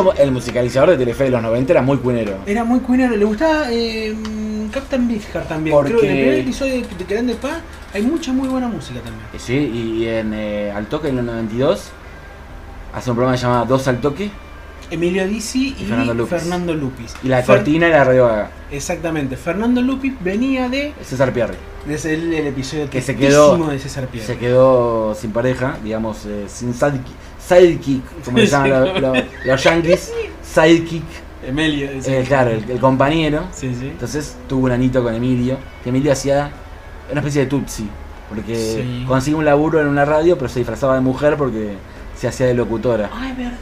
mucho el musicalizador de Telefe de los 90 era muy cuinero. Era muy cuinero, le gustaba eh, Captain Beefheart también. Porque- Creo que en el primer episodio de, de Grande Pa hay mucha muy buena música también. Y Sí, y en eh, Al Toque en los 92 hace un programa llamado Dos al Toque Emilio Dizzi y, Y Fernando Lupis. Fernando Lupis. y la Fer- cortina era Radio Gaga. Exactamente. Fernando Lupis venía de César Pierre. desde el, el episodio Que se quedó- de César Pierre. Se quedó sin pareja, digamos, eh, sin sidekick, como le llaman los, como- los- los yankees, sidekick, Emilio, eh, claro, el, el compañero. Sí, sí. Entonces tuvo un anito con Emilio, que Emilio hacía una especie de tutsi, porque Sí. consiguió un laburo en una radio, pero se disfrazaba de mujer porque se hacía de locutora. Ah, es verdad.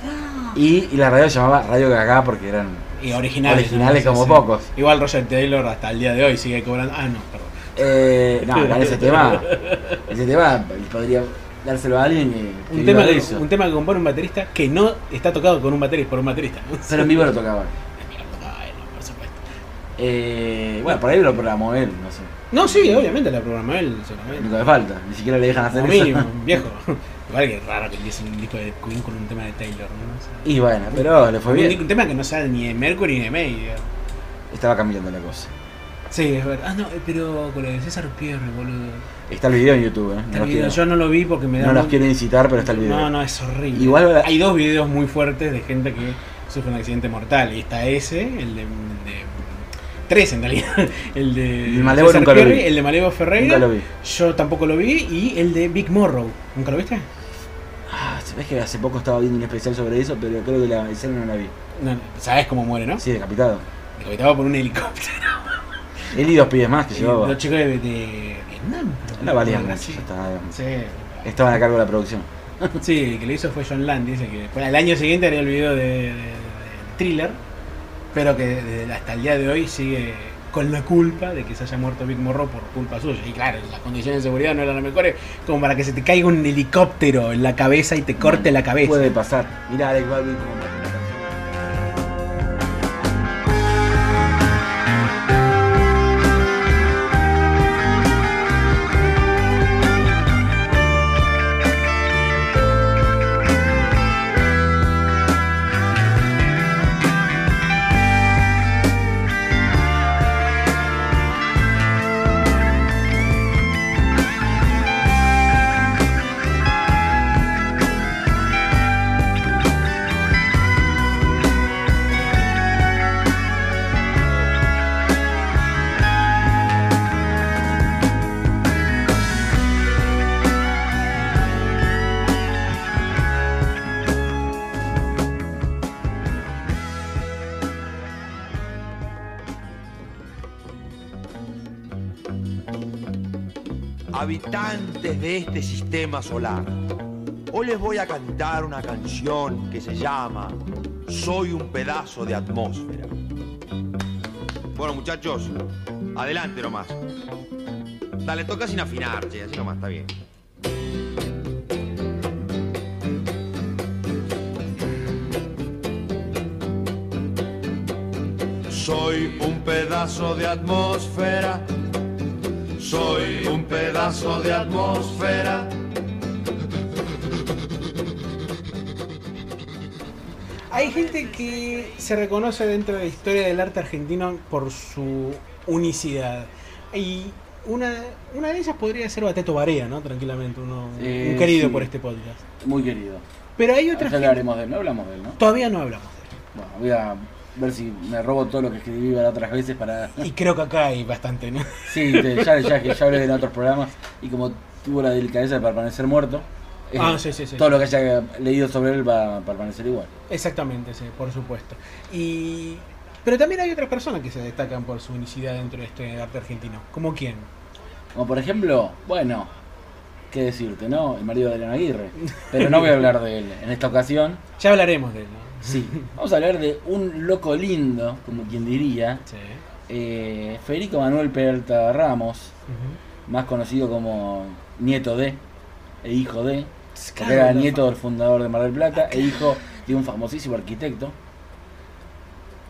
Y, y la radio se llamaba Radio Gaga porque eran Y originales. Originales ¿no? como pocos. Igual Roger Taylor hasta el día de hoy sigue cobrando. Ah, no, perdón. Eh, no, ese tema, ese tema podría dárselo a alguien que, que Un tema, eso. un tema que compone un baterista que no está tocado con un baterista, por un baterista. ¿no? Pero en vivo lo tocaba. Ay, no, por supuesto. Eh, bueno, por ahí lo programó él, no sé. No, sí, obviamente la programa él, Lo seguramente. único que falta, ni siquiera le dejan hacer Como eso. mínimo, viejo. Igual que raro que empiece un disco de Queen con un tema de Taylor, ¿no? O sea, Y bueno, pero le fue un, bien. un tema que no sea ni de Mercury ni de May. digamos. Estaba cambiando la cosa. Sí, es verdad. Ah, no, eh, pero con lo de César Pierre, boludo. Está el video en YouTube, ¿eh? Está No, el video. quiero, Yo no lo vi porque me da. no los quiero incitar, pero está el video. No, no, es horrible. Igual- hay dos videos muy fuertes de gente que sufre un accidente mortal. Y está ese, el de. de- tres en realidad. El de. El Malevo lo Pierre, vi. El de Malevo Ferreira. Nunca lo vi. Yo tampoco lo vi. Y el de Big Morrow. ¿Nunca lo viste? Ah, ¿sabes que hace poco estaba viendo un especial sobre eso, pero creo que la escena no la vi. No, sabes cómo muere, ¿no? Sí, decapitado. Decapitado por un helicóptero. Él y dos pies más que llevaba. Los chicos de, de Vietnam. No valían mucho. Sí. Estaban a cargo de la producción. Sí, el que lo hizo fue John Land, dice que después, al año siguiente haría el video de, de- de- de thriller, pero que desde- hasta el día de hoy sigue con la culpa de que se haya muerto Big Morro por culpa suya. Y claro, las condiciones de seguridad no eran las mejores, como para que se te caiga un helicóptero en la cabeza y te corte la cabeza. Puede pasar. Mirá, Alex Baldwin como este sistema solar, hoy les voy a cantar una canción que se llama Soy un pedazo de atmósfera. Bueno, muchachos, adelante nomás. Dale, toca sin afinar, che, así nomás, está bien. Soy un pedazo de atmósfera. Soy un pedazo de atmósfera. Hay gente que se reconoce dentro de la historia del arte argentino por su unicidad. Y una, una de ellas podría ser Bateto Barea, ¿no? Tranquilamente, uno, Eh, un querido sí. por este podcast. Muy querido. Pero hay otras Ya hablaremos de él, no hablamos de él, ¿no? Todavía no hablamos de Bueno, voy a ver si me robo todo lo que escribí las otras veces para... Y creo que acá hay bastante, ¿no? Sí, te- ya, ya, ya hablé en otros programas y como tuvo la delicadeza de permanecer muerto, eh, Ah, sí, sí, sí. todo lo que haya leído sobre él va a permanecer igual. Exactamente, sí, por supuesto. Y pero también hay otras personas que se destacan por su unicidad dentro de este arte argentino. ¿Como quién? Como por ejemplo, bueno, qué decirte, ¿no? El marido de Elena Aguirre. Pero no voy a hablar de él. En esta ocasión, Ya hablaremos de él, ¿no? Sí. Vamos a hablar de un loco lindo, como quien diría, Sí. eh, Federico Manuel Peralta Ramos, más conocido como nieto de, e hijo de, Claro, era nieto del fundador de Mar del Plata, e hijo de un famosísimo arquitecto.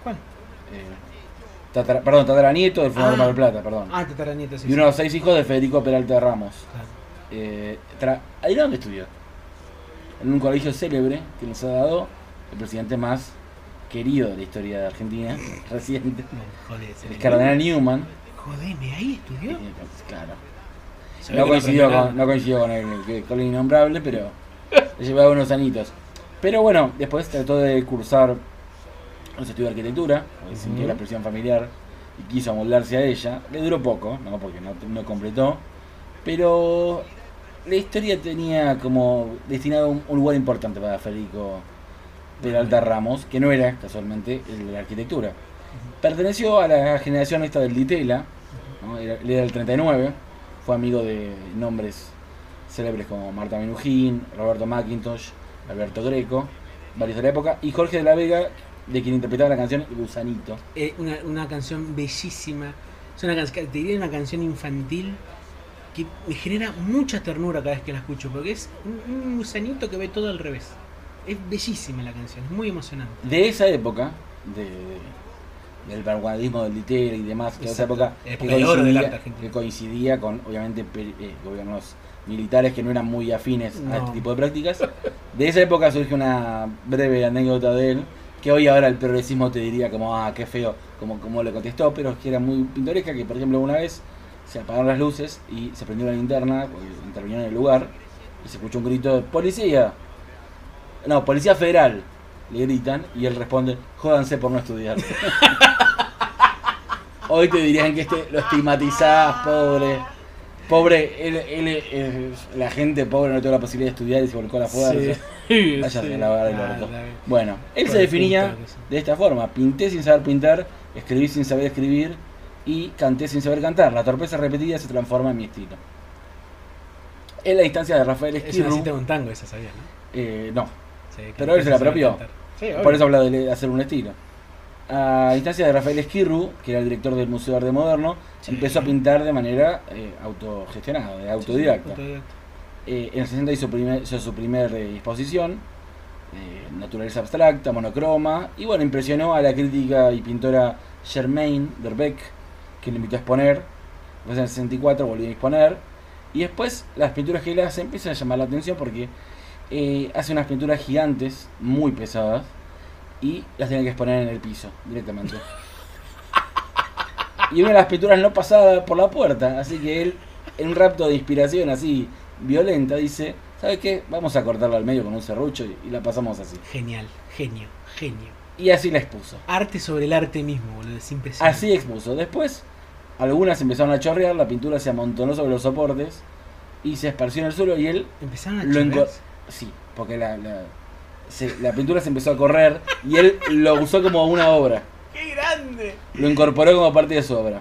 ¿Cuál? eh, tatara- perdón, tataranieto del fundador Ah. de Mar del Plata, perdón. Ah, Tataranieto, sí. y uno de los seis hijos de Federico Peralta Ramos. Claro. Eh, ¿Ahí dónde estudió? En un colegio célebre que nos ha dado el presidente más querido de la historia de Argentina, reciente, el cardenal Newman. Jodeme, ahí estudió. eh, Claro. No coincidió, con, no coincidió con, el, con el innombrable, pero le llevaba unos anitos. Pero bueno, después trató de cursar un estudio de arquitectura, porque sintió Ujú. la presión familiar y quiso amoldarse a ella. Le duró poco, ¿no? porque no, no completó. Pero la historia tenía como destinado un, un lugar importante para Federico Peralta Ramos, que no era casualmente el de la arquitectura. Perteneció a la generación esta del Ditela, ¿no? era, era del 39, fue amigo de nombres célebres como Marta Minujín, Roberto McIntosh, Alberto Greco, varios de la época, y Jorge de la Vega, de quien interpretaba la canción Gusanito. Eh, una, una canción bellísima. Es una te diría una canción infantil que me genera mucha ternura cada vez que la escucho, porque es un, un gusanito que ve todo al revés. Es bellísima la canción, es muy emocionante. De esa época, de, de- del vanguardismo del Ditela y demás, que de esa época que del arte coincidía, que coincidía con, obviamente, eh, gobiernos militares que no eran muy afines a este tipo de prácticas. De esa época surge una breve anécdota de él, que hoy ahora el progresismo te diría como, ah, qué feo, como, como le contestó, pero que era muy pintoresca, que por ejemplo una vez se apagaron las luces y se prendió la linterna, intervino en el lugar, y se escuchó un grito de ¡Policía! No, Policía Federal, le gritan, y él responde, jódanse por no estudiar. Hoy te dirían que este lo estigmatizás, pobre. Pobre, él, él, la gente pobre no tuvo la posibilidad de estudiar y se volcó a la fuerza. Sí. Sí. orto. la- Bueno, él se definía de esta forma: pinté sin saber pintar, escribí sin saber escribir y canté sin saber cantar. La torpeza repetida se transforma en mi estilo. En la instancia de Rafael Es una Esquirru, cita de un tango esa, ¿sabías? ¿no? eh, no, Pero él se la apropió. Sí, por eso habla de hacer un estilo. A instancia de Rafael Esquirru, que era el director del Museo de Arte Moderno, Sí. empezó a pintar de manera eh, autogestionada, de autodidacta. Autodidacta. Eh, en el 60 hizo, primer- hizo su primer eh, exposición, eh, naturaleza abstracta, monocroma, y bueno, impresionó a la crítica y pintora Germaine Verbeck, que le invitó a exponer. Después en el 64 volvió a exponer, y después las pinturas que él hace empiezan a llamar la atención porque eh, hace unas pinturas gigantes, muy pesadas, y las tiene que exponer en el piso directamente. Y una de las pinturas no pasaba por la puerta, así que él, en un rapto de inspiración así violenta, dice, ¿sabes qué? Vamos a cortarla al medio con un serrucho y, y la pasamos así. Genial, genio, genio. Y así la expuso. Arte sobre el arte mismo, boludo, es impresionante. Así expuso. Después, algunas empezaron a chorrear, la pintura se amontonó sobre los soportes y se esparció en el suelo y él, Empezaron a Lo enco-. Sí, porque la, la, se- la pintura se empezó a correr y él lo usó como una obra. ¡Qué grande! lo incorporó como parte de su obra.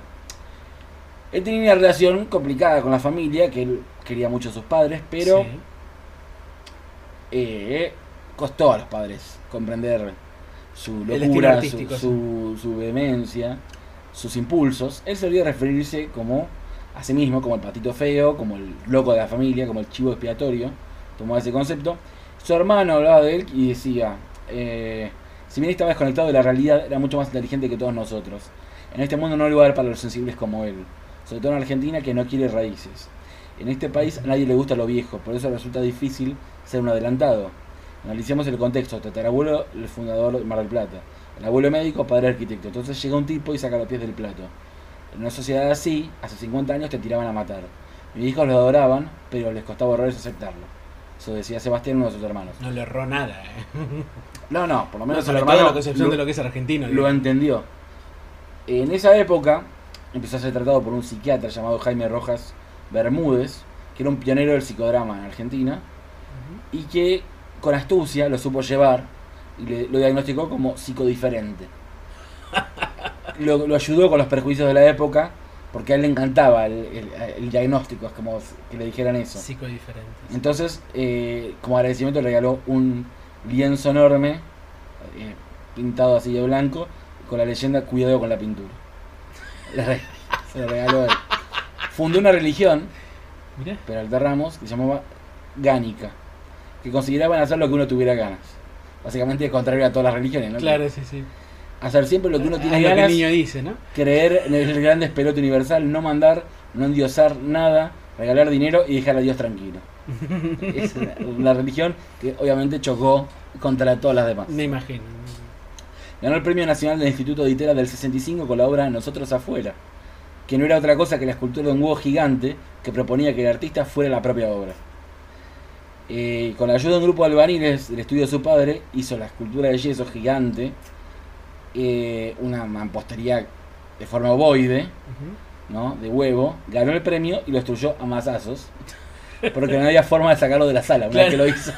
Él tenía una relación complicada con la familia, que él quería mucho a sus padres, pero Sí. eh, costó a los padres comprender su El estilo locura, su, artístico, su, su vehemencia, sus impulsos. Él solía referirse como a sí mismo, como el patito feo, como el loco de la familia, como el chivo expiatorio. Tomó ese concepto. Su hermano hablaba de él y decía, eh, si bien estaba desconectado de la realidad, era mucho más inteligente que todos nosotros. En este mundo no hay lugar para los sensibles como él, sobre todo en Argentina que no quiere raíces. En este país a nadie le gusta lo viejo, por eso resulta difícil ser un adelantado. Analicemos el contexto. Tatarabuelo, el fundador de Mar del Plata. El abuelo médico, padre arquitecto. Entonces llega un tipo y saca los pies del plato. En una sociedad así, hace 50 años te tiraban a matar. Mis hijos lo adoraban, pero les costaba horrores aceptarlo. Eso decía Sebastián, uno de sus hermanos. No le erró nada, eh. No, no, por lo menos sobre el todo hermano la concepción lo, de lo que es argentino. lo entendió. En esa época empezó a ser tratado por un psiquiatra llamado Jaime Rojas Bermúdez, que era un pionero del psicodrama en Argentina, y que con astucia lo supo llevar y le- lo diagnosticó como psicodiferente. Lo, lo ayudó con los perjuicios de la época, porque a él le encantaba el, el- el diagnóstico, es como que le dijeran eso. Psicodiferentes. Entonces, eh, como agradecimiento, le regaló un lienzo enorme, eh, pintado así de blanco, con la leyenda Cuidado con la pintura. Le Se lo regaló él. Fundó una religión, Mirá. Peralta Ramos, que se llamaba Gánica, que consideraban hacer lo que uno tuviera ganas. Básicamente, contrario a todas las religiones, ¿no? Claro, sí, sí. Hacer siempre lo que uno tiene lo que el niño dice, ¿no? creer en el gran despelote universal, no mandar, no endiosar nada, regalar dinero y dejar a Dios tranquilo. es una, una religión que obviamente chocó contra todas las demás. Me imagino. Ganó el Premio Nacional del Instituto de Itera del 65 con la obra Nosotros Afuera, que no era otra cosa que la escultura de un huevo gigante que proponía que el artista fuera la propia obra. Eh, con la ayuda de un grupo de albaniles del estudio de su padre, hizo la escultura de yeso gigante, eh, una mampostería de forma ovoide. ¿no? de huevo, ganó el premio y lo destruyó a mazazos, porque no había forma de sacarlo de la sala una vez que lo hizo.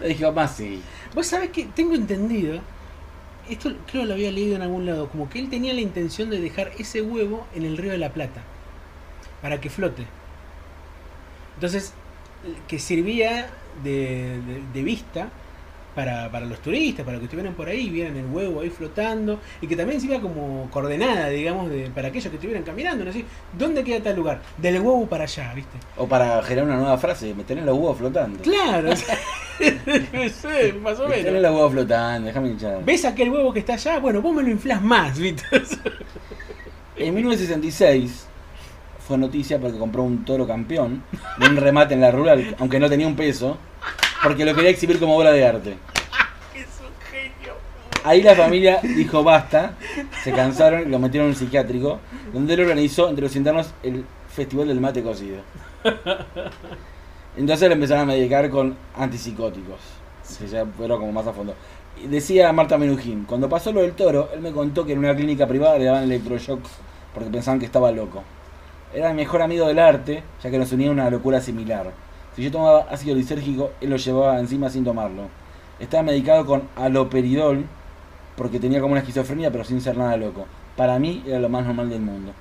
Le dije, más sí. Vos sabés que tengo entendido, esto creo que lo había leído en algún lado, como que él tenía la intención de dejar ese huevo en el río de la Plata, para que flote. Entonces, que servía de, de- de vista para, para los turistas, para que estuvieran por ahí, vieran el huevo ahí flotando, y que también sirva como coordenada, digamos, de, para aquellos que estuvieran caminando, ¿no? Así, ¿Dónde queda tal lugar? Del huevo para allá, ¿viste? O para generar una nueva frase, meter los huevos flotando. Claro, o sea, más o Meter en menos. los huevos flotando, déjame hinchar. ¿Ves aquel huevo que está allá? Bueno, vos me lo inflás más, ¿viste? En 1966 fue noticia porque compró un toro campeón de un remate en la rural, aunque no tenía un peso, porque lo quería exhibir como obra de arte. es un genio. Ahí la familia dijo basta, se cansaron y lo metieron en un psiquiátrico, donde él organizó entre los internos el Festival del Mate Cocido. Entonces le empezaron a medicar con antipsicóticos, que ya fueron como más a fondo. Y decía Marta Menujín, cuando pasó lo del toro, él me contó que en una clínica privada le daban electroshock porque pensaban que estaba loco. Era el mejor amigo del arte, ya que nos unía una locura similar. Si yo tomaba ácido lisérgico, él lo llevaba encima sin tomarlo. Estaba medicado con aloperidol porque tenía como una esquizofrenia, pero sin ser nada loco. Para mí era lo más normal del mundo.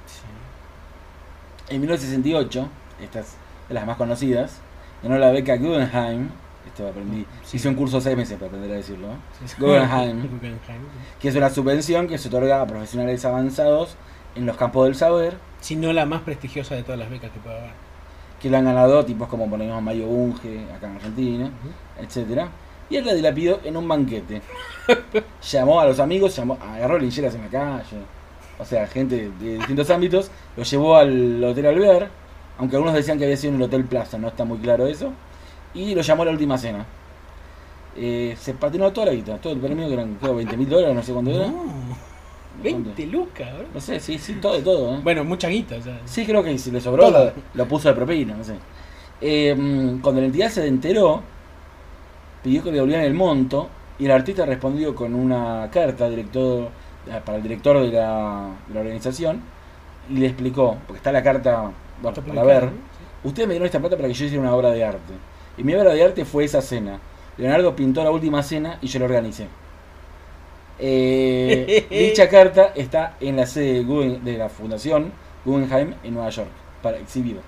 En 1968, esta es de las más conocidas, ganó la beca Guggenheim. Esto aprendí. Sí. Hice un curso de seis meses para aprender a decirlo. ¿no? Guggenheim. Que es una subvención que se otorga a profesionales avanzados en los campos del saber, Si no la más prestigiosa de todas las becas que pueda haber. Que lo han ganado tipos como ponemos Mario Bunge, acá en Argentina, etcétera. Y él la dilapidó en un banquete. llamó a los amigos, llamó, agarró lincheras en la calle, o sea, gente de distintos ámbitos, lo llevó al Hotel Alvear, aunque algunos decían que había sido en el Hotel Plaza, no está muy claro eso, y lo llamó a la última cena. Eh, se patinó toda la guita, todo el premio, que eran creo, 20 mil dólares, no sé cuánto era. No, 20 lucas, ¿verdad? No sé, sí, sí, todo, todo. ¿eh? Bueno, mucha guita, o sea. Sí, creo que si le sobró lo, lo puso de propina, no sé. Eh, cuando la entidad se enteró, pidió que le devolvieran el monto y el artista respondió con una carta director, eh, para el director de la, de la organización y le explicó, porque está la carta bueno, para ver, ustedes me dieron esta plata para que yo hiciera una obra de arte. Y mi obra de arte fue esa cena. Leonardo pintó la última cena y yo la organicé. Eh, dicha carta está en la sede de, Guggen- de la Fundación Guggenheim en Nueva York, para exhibido.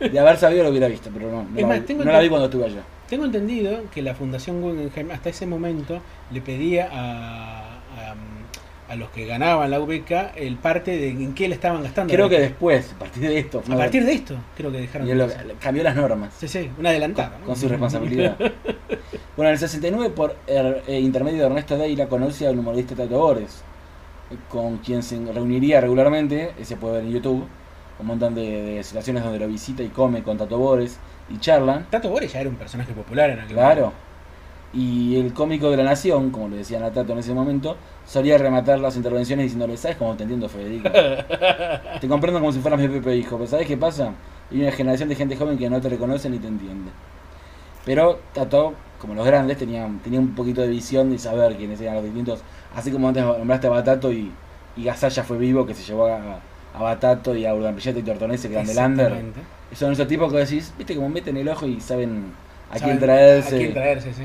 De haber sabido lo hubiera visto, pero no, no, la, más, no la vi cuando estuve allá. Tengo entendido que la Fundación Guggenheim hasta ese momento le pedía a, a los que ganaban la UBK el parte de en qué le estaban gastando. Creo que después, a partir de esto, A partir de esto, creo que dejaron lo- cambió las normas. Sí, sí, una adelantada. con, ¿no? con su responsabilidad. bueno, en el 69, por er- eh, intermedio de Ernesto Deira, conoce al humorista Tato Bores, eh, con quien se reuniría regularmente, se puede ver en YouTube, un montón de, de situaciones donde lo visita y come con Tato Bores y charlan. Tato Bores ya era un personaje popular en aquel Claro. Y el cómico de la nación, como le decían a Tato en ese momento, solía rematar las intervenciones diciéndole, ¿sabes cómo te entiendo, Federico? te comprendo como si fueras mi propio hijo, pero ¿sabes qué pasa? Hay una generación de gente joven que no te reconoce ni te entiende. Pero Tato, como los grandes, tenía, tenía un poquito de visión de saber quiénes eran los distintos. Así como antes nombraste a Batato y, y Gasalla fue vivo, que se llevó a, a Batato y a Urdanprilleta y Tortonese, que eran del Under. Son esos tipos que decís, viste, como meten el ojo y saben a Saben quién traerse. A quién traerse, sí.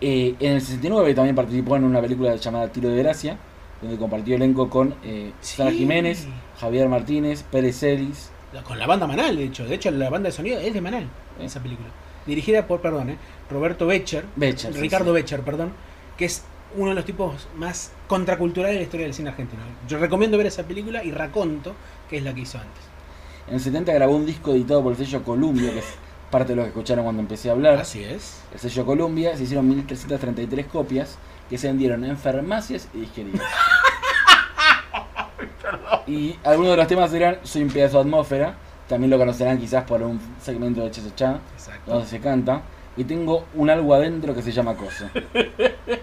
Eh, en el 69 también participó en una película llamada Tiro de Gracia, donde compartió elenco con eh, Sí. Jiménez, Javier Martínez, Pérez Celis. Con la banda Manal, de hecho. De hecho, la banda de sonido es de Manal, esa película. Dirigida por, perdón, eh, Roberto Becher. Becher, sí, Ricardo sí. Becher, perdón. Que es uno de los tipos más contraculturales de la historia del cine argentino. Yo recomiendo ver esa película y Raconto, que es la que hizo antes. En el 70 grabó un disco editado por el sello Columbia, que es parte de lo que escucharon cuando empecé a hablar. Así es. El sello Columbia se hicieron 1333 copias que se vendieron en farmacias y disquerías. y algunos de los temas eran Soy un pedazo de atmósfera, también lo conocerán quizás por un segmento de Chesachá. Exacto. donde se canta, y tengo un algo adentro que se llama Coso.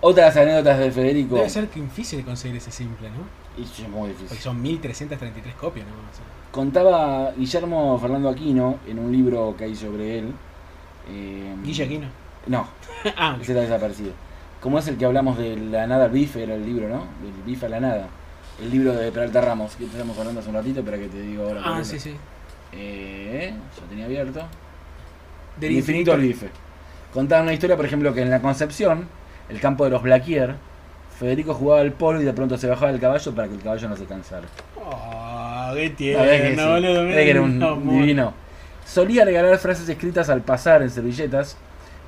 Otras anécdotas de Federico. Debe ser que difícil conseguir ese simple, ¿no? Y es muy difícil. son 1333 copias, ¿no? Contaba Guillermo Fernando Aquino en un libro que hay sobre él. eh, Guille Aquino. No, ah, ese está desaparecido. Como es el que hablamos de la nada al bife, era el libro, ¿no? Del bife a la nada. El libro de Peralta Ramos, que estamos hablando hace un ratito, pero que te digo ahora. Ah, sí, sí. Eh, ya tenía abierto. Del infinito al bife. Contaba una historia, por ejemplo, que en la Concepción, el campo de los Blaquier, Federico jugaba al polo y de pronto se bajaba del caballo para que el caballo no se cansara. Oh, qué Sabés que tierno, sí, boludo. que era un divino. Solía regalar frases escritas al pasar en servilletas,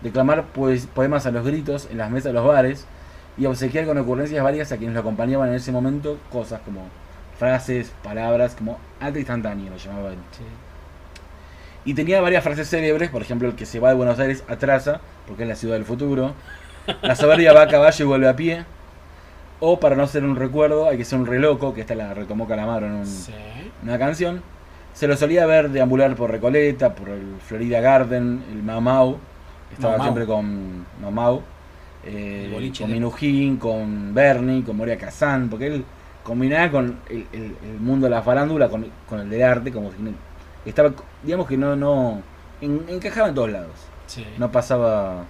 declamar pues, poemas a los gritos en las mesas de los bares y obsequiar con ocurrencias varias a quienes lo acompañaban en ese momento cosas como frases, palabras, como arte instantáneo lo llamaba él. Sí. Y tenía varias frases célebres, por ejemplo, el que se va de Buenos Aires atrasa, porque es la ciudad del futuro. La soberbia va a caballo y vuelve a pie. O para no ser un recuerdo, hay que ser un reloco, que esta la retomó Calamaro en un, Sí. una canción. Se lo solía ver deambular por Recoleta, por el Florida Garden, el Mamau. Estaba Mamau. siempre con Mamau. eh, con de- Minujín, con Bernie, con Moria Kazan, porque él combinaba con el, el- el mundo de la farándula con, con el del arte, como si estaba, digamos que no, no en- encajaba en todos lados Sí. no pasaba,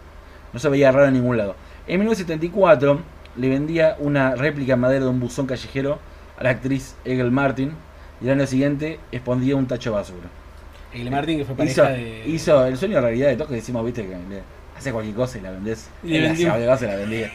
no se veía raro en ningún lado. En 1974 le vendía una réplica en madera de un buzón callejero a la actriz Egel Martin y el año siguiente expondía un tacho de basura. El Martin que fue Hizo, pareja de. hizo el sueño de realidad de todos que decimos, viste, que le hace cualquier cosa y la vendés. Y y la vendía.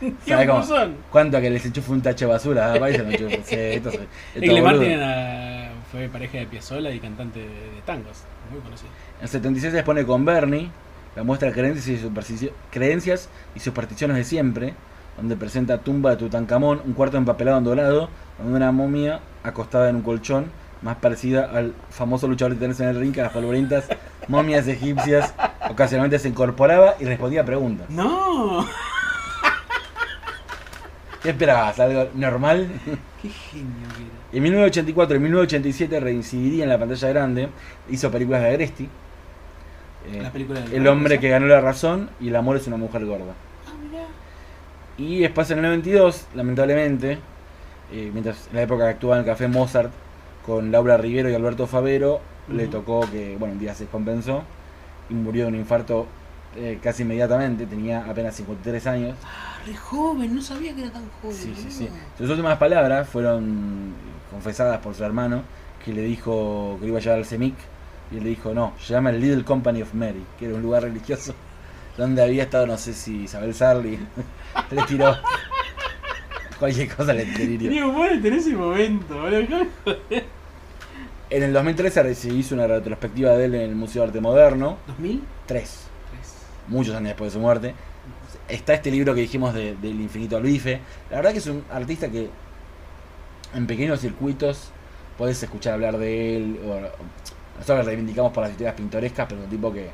¿Qué ¿Sabés cómo? buzón? ¿Cuánto que les enchufa un tacho de basura? Ah, me enchufa. Sí, esto esto. Martin era- fue pareja de Piazzolla y cantante de, de tangos. Muy conocido. En 76 se expone con Bernie, la muestra creencias y, creencias y supersticiones de siempre, donde presenta tumba de Tutankamón, un cuarto empapelado en dorado, donde una momia acostada en un colchón, más parecida al famoso luchador de tenis en el ring que las polvorientas momias egipcias, ocasionalmente se incorporaba y respondía a preguntas. ¡No! ¿Qué esperabas? ¿Algo normal? ¡Qué genio que era! En 1984 y 1987 reincidiría en la pantalla grande, hizo películas de Agresti. eh, El hombre que ganó la razón y el amor es una mujer gorda. Y después en el 92, lamentablemente, eh, mientras en la época que actuaba en el Café Mozart con Laura Rivero y Alberto Favero, le tocó que, bueno, un día se descompensó y murió de un infarto eh, casi inmediatamente, tenía apenas 53 años. Ah, re joven, no sabía que era tan joven. Sí, sí, sí. Sus últimas palabras fueron confesadas por su hermano, que le dijo que iba a llevar al CEMIC, y él le dijo, no, llama el Little Company of Mary, que era un lugar religioso donde había estado, no sé si Isabel Sarli, le tiró cualquier cosa le tiró. Tenía humor en ese momento, boludo. En el 2013 se hizo una retrospectiva de él en el Museo de Arte Moderno, ¿2000? tres, muchos años después de su muerte. Está este libro que dijimos de- del infinito al bife. La verdad que es un artista que en pequeños circuitos podés escuchar hablar de él. O, nosotros lo reivindicamos por las historias pintorescas, pero un tipo que...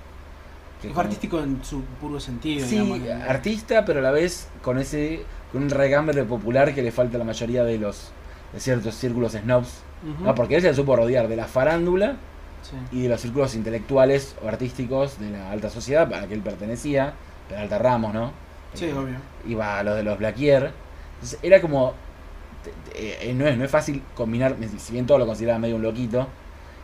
que Fue con- artístico en su puro sentido, Sí, digamos. artista, pero a la vez con ese con un regambre popular que le falta a la mayoría de los de ciertos círculos snobs. ¿no? Porque él se supo rodear de la farándula Sí. y de los círculos intelectuales o artísticos de la alta sociedad a la que él pertenecía, Peralta Ramos, ¿no? Sí, Eh, obvio. Iba a los de los Blaquier. Entonces era como. eh, no, es, no es fácil combinar, si bien todo lo consideraba medio un loquito,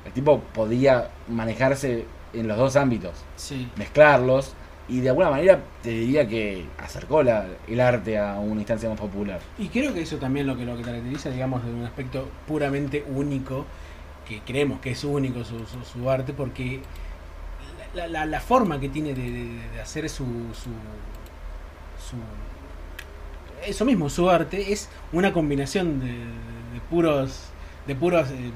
el tipo podía manejarse en los dos ámbitos, Sí. mezclarlos y de alguna manera te diría que acercó la- el arte a una instancia más popular. Y creo que eso también lo que lo que caracteriza, digamos, de un aspecto puramente único, que creemos que es único su, su, su arte, porque la, la- la forma que tiene de, de- de hacer su, su, su- Eso mismo, su arte, es una combinación de, de puros... De puros... eh,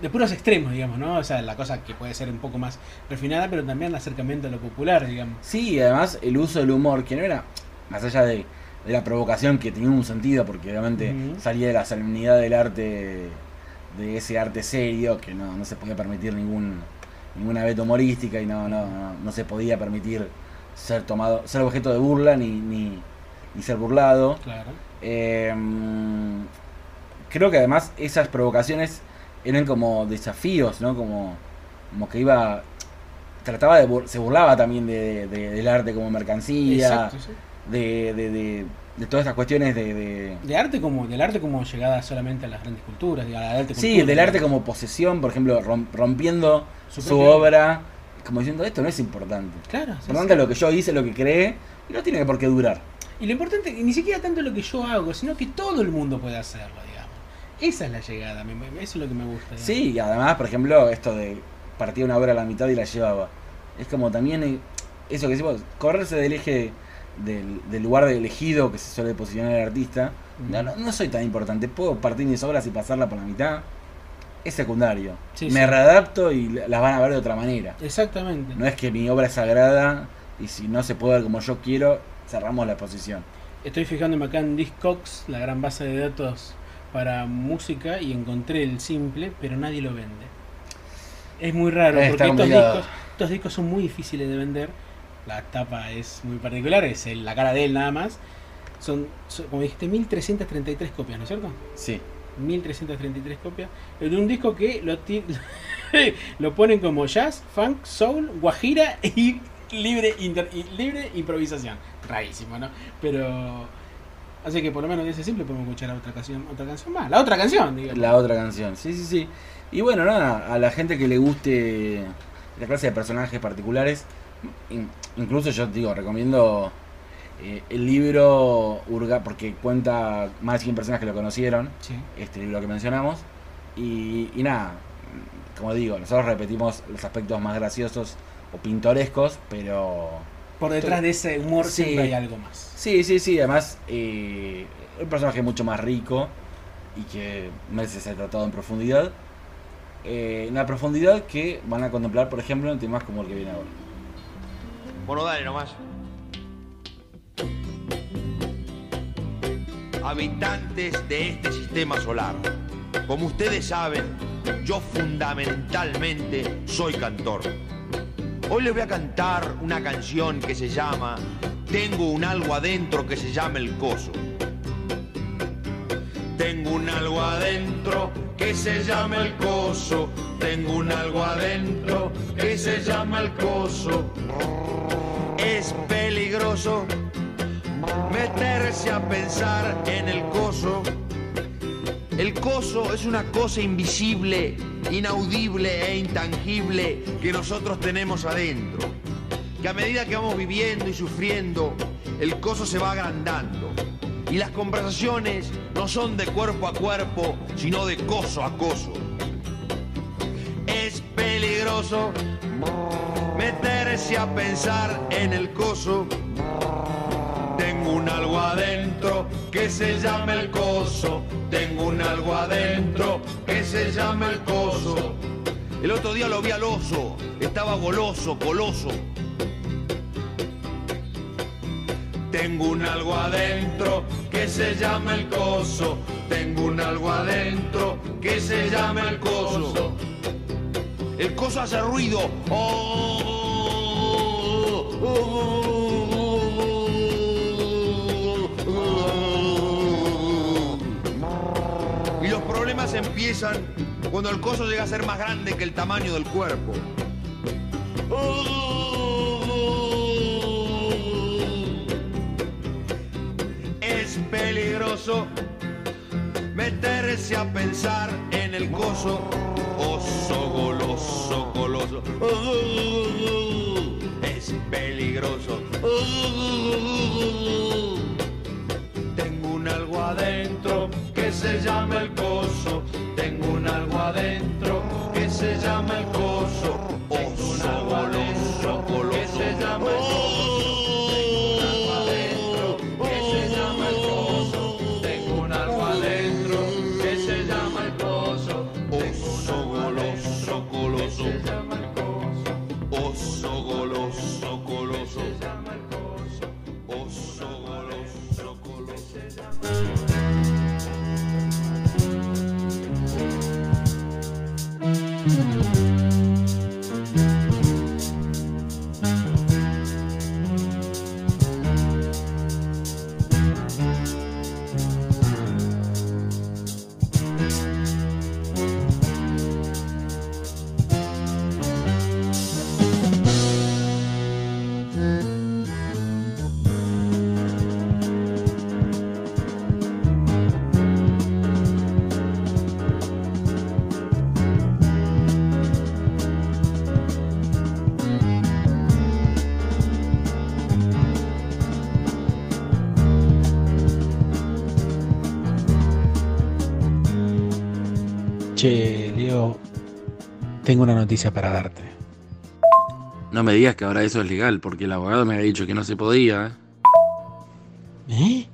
de puros extremos, digamos, ¿no? O sea, la cosa que puede ser un poco más refinada, pero también el acercamiento a lo popular, digamos. Sí, y además el uso del humor, que no era, más allá de, de la provocación que tenía un sentido, porque obviamente salía de la solemnidad del arte, de ese arte serio, que no, no se podía permitir ningún ninguna beta humorística y no, no, no, no se podía permitir ser tomado, ser objeto de burla ni, ni, ni ser burlado. Claro. Eh, creo que además esas provocaciones eran como desafíos, ¿no? Como, como que iba. Trataba de. bur- Se burlaba también de, de- del arte como mercancía. Exacto, sí. de, de, todas estas cuestiones de... de- arte como, del arte como llegada solamente a las grandes culturas, digo, a la arte Sí, del arte como posesión, por ejemplo, rom- rompiendo Su obra, como diciendo, esto no es importante. Claro, sí, Importante sí. lo que yo hice, lo que creé, y no tiene por qué durar. Y lo importante, ni siquiera tanto lo que yo hago, sino que todo el mundo puede hacerlo. Esa es la llegada, eso es lo que me gusta. Sí, y además, por ejemplo, esto de partir una obra a la mitad y la llevaba. Es como también eh, eso que decimos, correrse del eje del, del lugar de elegido que se suele posicionar el artista. No, no, no soy tan importante, puedo partir mis obras y pasarla por la mitad. Es secundario. Sí, Me sí. readapto y la- las van a ver de otra manera. Exactamente. No es que mi obra es sagrada y si no se puede ver como yo quiero, cerramos la exposición. Estoy fijándome acá en Discogs, la gran base de datos para música, y encontré el simple, pero nadie lo vende. Es muy raro, Eh, porque estos discos, estos discos son muy difíciles de vender. La tapa es muy particular, es el- la cara de él nada más. Son, son, como dijiste, 1333 copias, ¿no es cierto? Sí. 1333 copias de un disco que lo, lo ponen como jazz, funk, soul, guajira y libre, inter- y libre improvisación. Rarísimo, ¿no? Pero. Así que por lo menos de ese simple podemos escuchar otra canción, otra canción más. La otra canción, digamos. La otra canción, sí, sí, sí. Y bueno, nada, a la gente que le guste la clase de personajes particulares, in- incluso yo digo, recomiendo eh, el libro Urga, porque cuenta más de 100 personas que lo conocieron, Sí. este libro que mencionamos. Y, y nada, como digo, nosotros repetimos los aspectos más graciosos o pintorescos, pero Por detrás de ese humor Sí. siempre hay algo más. Sí, sí, sí, además eh, un personaje mucho más rico y que merece ser tratado en profundidad. Eh, en la profundidad que van a contemplar, por ejemplo, en temas como el que viene ahora. Bueno, dale nomás. Habitantes de este sistema solar, como ustedes saben, yo fundamentalmente soy cantor. Hoy les voy a cantar una canción que se llama Tengo un algo adentro que se llama el coso. Tengo un algo adentro que se llama el coso. Tengo un algo adentro que se llama el coso. Es peligroso meterse a pensar en el coso. El coso es una cosa invisible, inaudible e intangible que nosotros tenemos adentro. Que a medida que vamos viviendo y sufriendo, el coso se va agrandando. Y las conversaciones no son de cuerpo a cuerpo, sino de coso a coso. Es peligroso meterse a pensar en el coso. Tengo un algo adentro que se llama el coso. Tengo un algo adentro que se llama el coso. El otro día lo vi al oso, estaba goloso, coloso. Tengo un algo adentro que se llama el coso. Tengo un algo adentro que se llama el coso. El coso hace ruido. Oh, Y los problemas empiezan cuando el coso llega a ser más grande que el tamaño del cuerpo. Es peligroso meterse a pensar en el coso. Oso goloso, goloso. Es peligroso. Tengo un algo adentro que se llama el coso. Tengo un algo adentro que se llama el coso. Tengo una noticia para darte. No me digas que ahora eso es legal, porque el abogado me había dicho que no se podía. ¿Eh?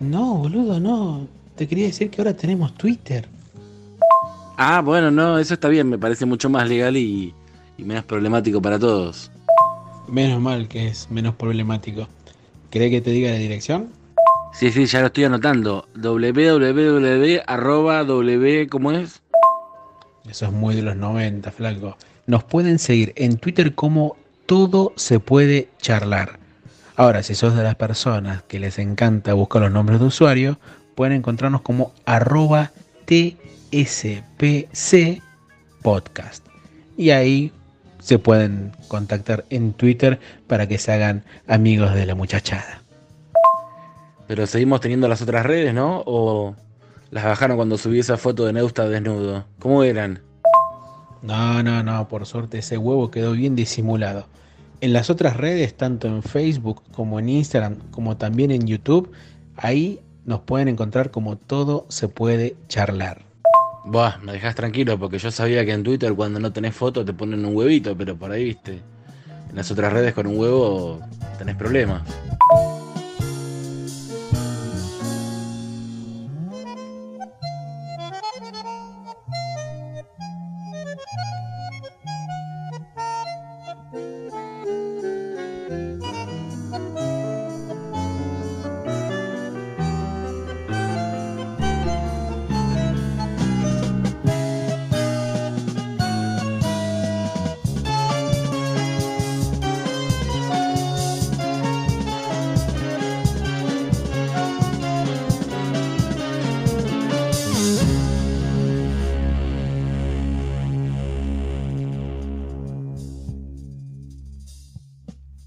No, boludo, no. Te quería decir que ahora tenemos Twitter. Ah, bueno, no, eso está bien, me parece mucho más legal y, y menos problemático para todos. Menos mal que es menos problemático. ¿Cree que te diga la dirección? Sí, sí, ya lo estoy anotando. www arroba w, ¿cómo es? Eso es muy de los 90, flaco. Nos pueden seguir en Twitter como todo se puede charlar. Ahora, si sos de las personas que les encanta buscar los nombres de usuario, pueden encontrarnos como arroba TSPC podcast. Y ahí se pueden contactar en Twitter para que se hagan amigos de la muchachada. Pero seguimos teniendo las otras redes, ¿no? ¿O las bajaron cuando subí esa foto de Neusta desnudo? ¿Cómo eran? No, no, no, por suerte ese huevo quedó bien disimulado. En las otras redes, tanto en Facebook como en Instagram, como también en YouTube, ahí nos pueden encontrar como todo se puede charlar. Buah, me dejas tranquilo porque yo sabía que en Twitter cuando no tenés foto te ponen un huevito, pero por ahí, viste, en las otras redes con un huevo tenés problemas.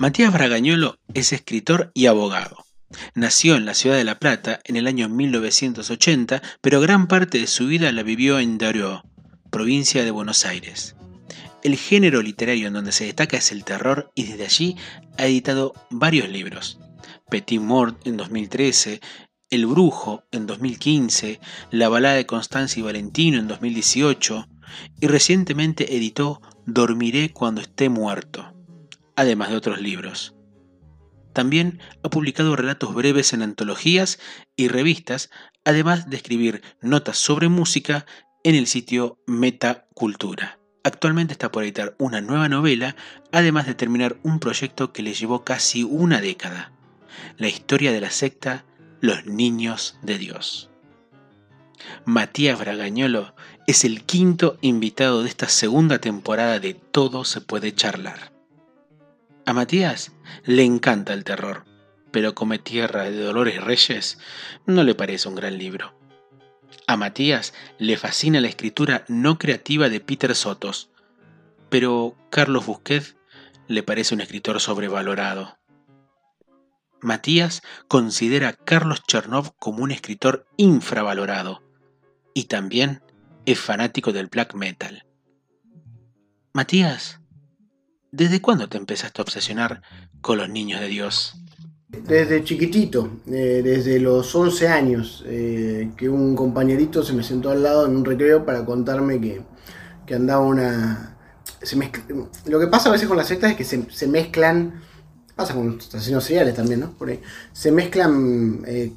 Matías Bragañolo es escritor y abogado. Nació en la ciudad de La Plata en el año 1980, pero gran parte de su vida la vivió en Darío, provincia de Buenos Aires. El género literario en donde se destaca es el terror y desde allí ha editado varios libros. Petit Mort en 2013, El Brujo en 2015, La balada de Constancia y Valentino en 2018 y recientemente editó Dormiré cuando esté muerto además de otros libros. También ha publicado relatos breves en antologías y revistas, además de escribir notas sobre música en el sitio Metacultura. Actualmente está por editar una nueva novela, además de terminar un proyecto que le llevó casi una década, la historia de la secta Los Niños de Dios. Matías Bragañolo es el quinto invitado de esta segunda temporada de Todo se puede charlar. A Matías le encanta el terror, pero Come Tierra de Dolores Reyes no le parece un gran libro. A Matías le fascina la escritura no creativa de Peter Sotos, pero Carlos Busquet le parece un escritor sobrevalorado. Matías considera a Carlos Chernov como un escritor infravalorado y también es fanático del black metal. Matías ¿Desde cuándo te empezaste a obsesionar con los niños de Dios? Desde chiquitito, eh, desde los 11 años, eh, que un compañerito se me sentó al lado en un recreo para contarme que, andaba una... lo que pasa a veces con las sectas es que se, mezclan, pasa con asesinos seriales también, ¿no? Por se mezclan eh,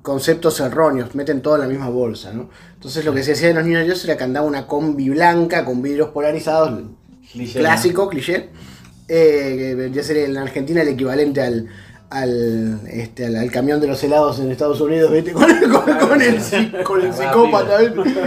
conceptos erróneos, meten todo en la misma bolsa, ¿no? Entonces lo que se decía de los niños de Dios era que andaba una combi blanca con vidrios polarizados, clásico, cliché. Eh, ya sería en Argentina el equivalente al, al, este, al, camión de los helados en Estados Unidos, ¿viste? Con, el, psicópata,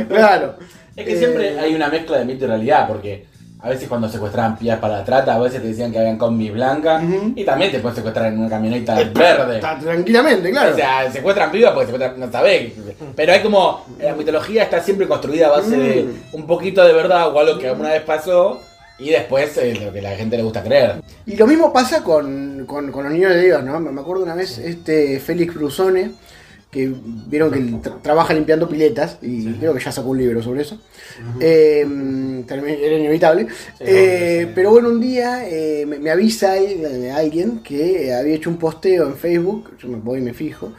Claro. Es que siempre eh, hay una mezcla de mito y realidad, porque a veces cuando secuestraban pías para la trata, a veces te decían que habían combi blanca, y también te puedes secuestrar en una camioneta verde. tranquilamente, claro. O sea, secuestran pibas porque secuestran, no sabés. Pero hay como, la mitología está siempre construida a base de mm. un poquito de verdad o algo que alguna vez pasó y después eh, lo que la gente le gusta creer. Y lo mismo pasa con, los niños de Dios, ¿no? Me acuerdo una vez este Félix Brusone, que vieron que trabaja limpiando piletas, y creo que ya sacó un libro sobre eso. Eh, era inevitable. Eh, pero bueno, un día me, avisa alguien que había hecho un posteo en Facebook, yo me voy y me fijo,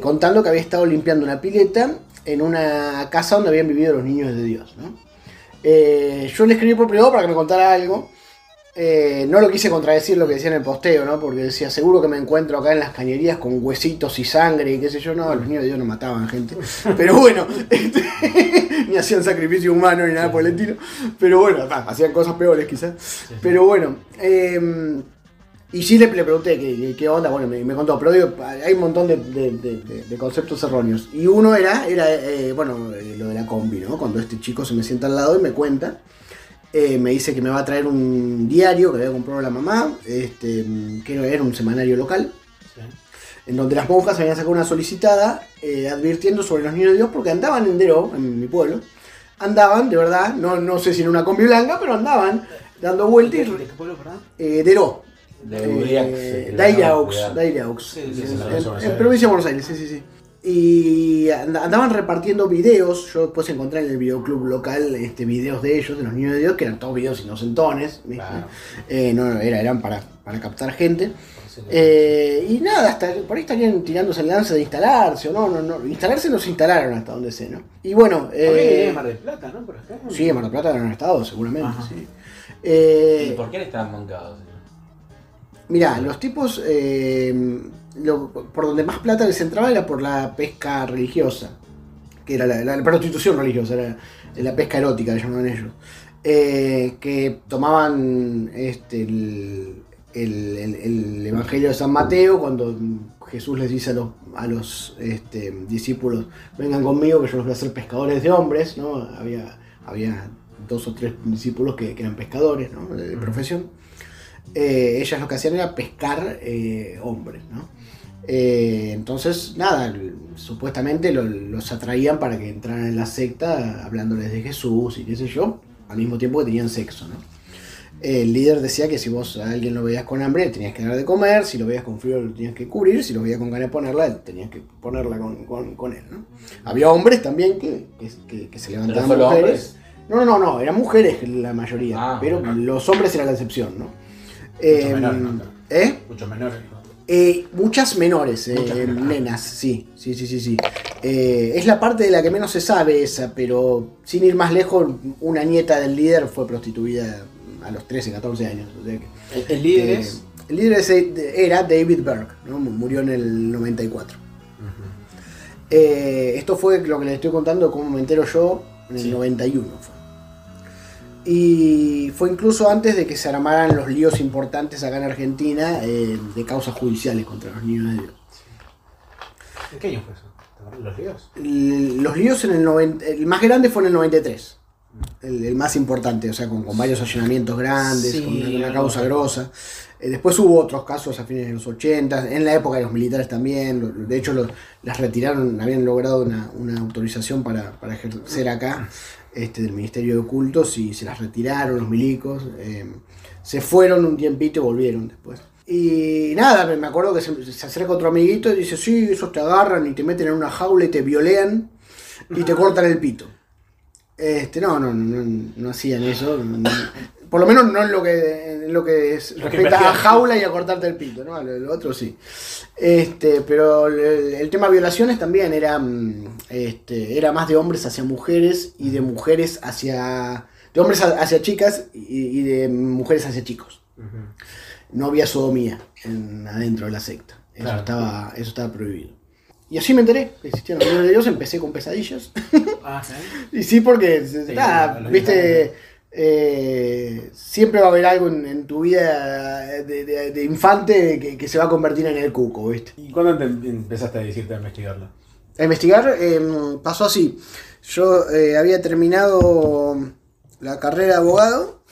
contando que había estado limpiando una pileta en una casa donde habían vivido los niños de Dios. ¿no? Eh, yo le escribí por privado para que me contara algo. Eh, no lo quise contradecir lo que decía en el posteo, ¿no? Porque decía, seguro que me encuentro acá en las cañerías con huesitos y sangre y qué sé yo. No, los niños de Dios no mataban gente. Pero bueno, este, ni hacían sacrificio humano ni nada por el estilo. Pero bueno, hacían cosas peores quizás. Pero bueno, eh, y sí le, le pregunté qué, qué- onda, bueno, me, me contó, pero digo, hay un montón de, de- de- de- de conceptos erróneos. Y uno era, era eh, bueno, eh, lo de la combi, ¿no? Cuando este chico se me sienta al lado y me cuenta, eh, me dice que me va a traer un diario que había comprado la mamá, este, que era un semanario local, en donde las monjas habían sacado una solicitada advirtiendo sobre los niños de Dios porque andaban en Deró, en mi pueblo. Andaban, de verdad, no, no sé si en una combi blanca, pero andaban dando vueltas. ¿De qué pueblo, perdón? Deró. De Eh. Sí, sí, En- provincia de Buenos Aires, sí, sí, sí. Y and- andaban repartiendo videos, yo después encontré en el videoclub local este, videos de ellos, de los niños de Dios, que eran todos videos inocentones. Claro. Eh, no, no, era, eran para, para captar gente. Eh, y nada, hasta por ahí estarían tirándose el lance de instalarse o no, no, no. Instalarse no se instalaron hasta donde sé, ¿no? Y bueno, Eh, Mar del Plata, ¿no? Por acá. sí, en Mar del Plata habrán estado, seguramente, sí. Eh, ¿Y por qué estaban mancados? Mirá, los tipos, eh, por donde más plata les entraba era por la pesca religiosa, que era la, prostitución religiosa, era la pesca erótica, le llamaban ellos. Eh, que tomaban este, el, el- el- el Evangelio de San Mateo cuando Jesús les dice a los, a los este, discípulos, vengan conmigo que yo los voy a hacer pescadores de hombres, ¿no? Había, había dos o tres discípulos que, eran pescadores, ¿no? De profesión eh, ellas lo que hacían era pescar eh, hombres, ¿no? Eh, entonces, nada, supuestamente lo- los atraían para que entraran en la secta hablándoles de Jesús y qué sé yo, al mismo tiempo que tenían sexo, ¿no? El líder decía que si vos a alguien lo veías con hambre, le tenías que dar de comer, si lo veías con frío, lo tenías que cubrir, si lo veías con ganas de ponerla, tenías que ponerla con, con- con él, ¿no? Había hombres también que, que, que- que se levantaban mujeres. hombres? No, no, no, no, eran mujeres la mayoría, Ah, pero los hombres eran la excepción, ¿no? Mucho menor, ¿no? ¿Eh? Mucho menor. Eh, muchas menores, eh, Muchas menores. nenas, sí, sí, sí, sí, sí. Eh, es la parte de la que menos se sabe esa, pero sin ir más lejos, una nieta del líder fue prostituida a los 13, 14 años. o sea que, El, el líder eh, es. el líder ese era David Berg, ¿no? murió en el 94. Eh, esto fue lo que les estoy contando, como me entero yo, en el Sí. 91 fue. Y fue incluso antes de que se armaran los líos importantes acá en Argentina eh, de causas judiciales contra los niños de Dios. ¿En qué año fue eso? ¿Los líos? L- Los líos en el 90, el más grande fue en el 93. El, el más importante, o sea, con, con varios allanamientos grandes, Sí, con una, causa así. grosa. Eh, después hubo otros casos a fines de los 80, en la época de los militares también. lo- De hecho, lo- las retiraron, habían logrado una, una autorización para, para ejercer acá este, del Ministerio de Cultos y se las retiraron los milicos. eh, se fueron un tiempito y volvieron después. Y nada, me- acuerdo que se, se acerca otro amiguito y dice, sí, esos te agarran y te meten en una jaula y te violean y te cortan el pito. Este, no, no, no, no, no hacían eso. no. Por lo menos no en lo que, en lo que es- Lo que respecta a jaula y a cortarte el pito, ¿no? Lo, lo otro sí. Este, pero el, el tema violaciones también era, mm, este, era más de hombres hacia mujeres y de mujeres hacia. de hombres hacia chicas y, y de mujeres hacia chicos. No había sodomía en- adentro de la secta. Eso, Claro. estaba, eso estaba prohibido. Y así me enteré que existían los libros de Dios, empecé con pesadillas. Ah, ¿sí? Y sí, porque, nada, a los viste, eh, siempre va a haber algo en, en tu vida de, de- de infante que, que se va a convertir en el cuco, ¿viste? ¿Y cuándo te empezaste a decirte a investigarlo? A investigar eh, pasó así. Yo eh, había terminado la carrera de abogado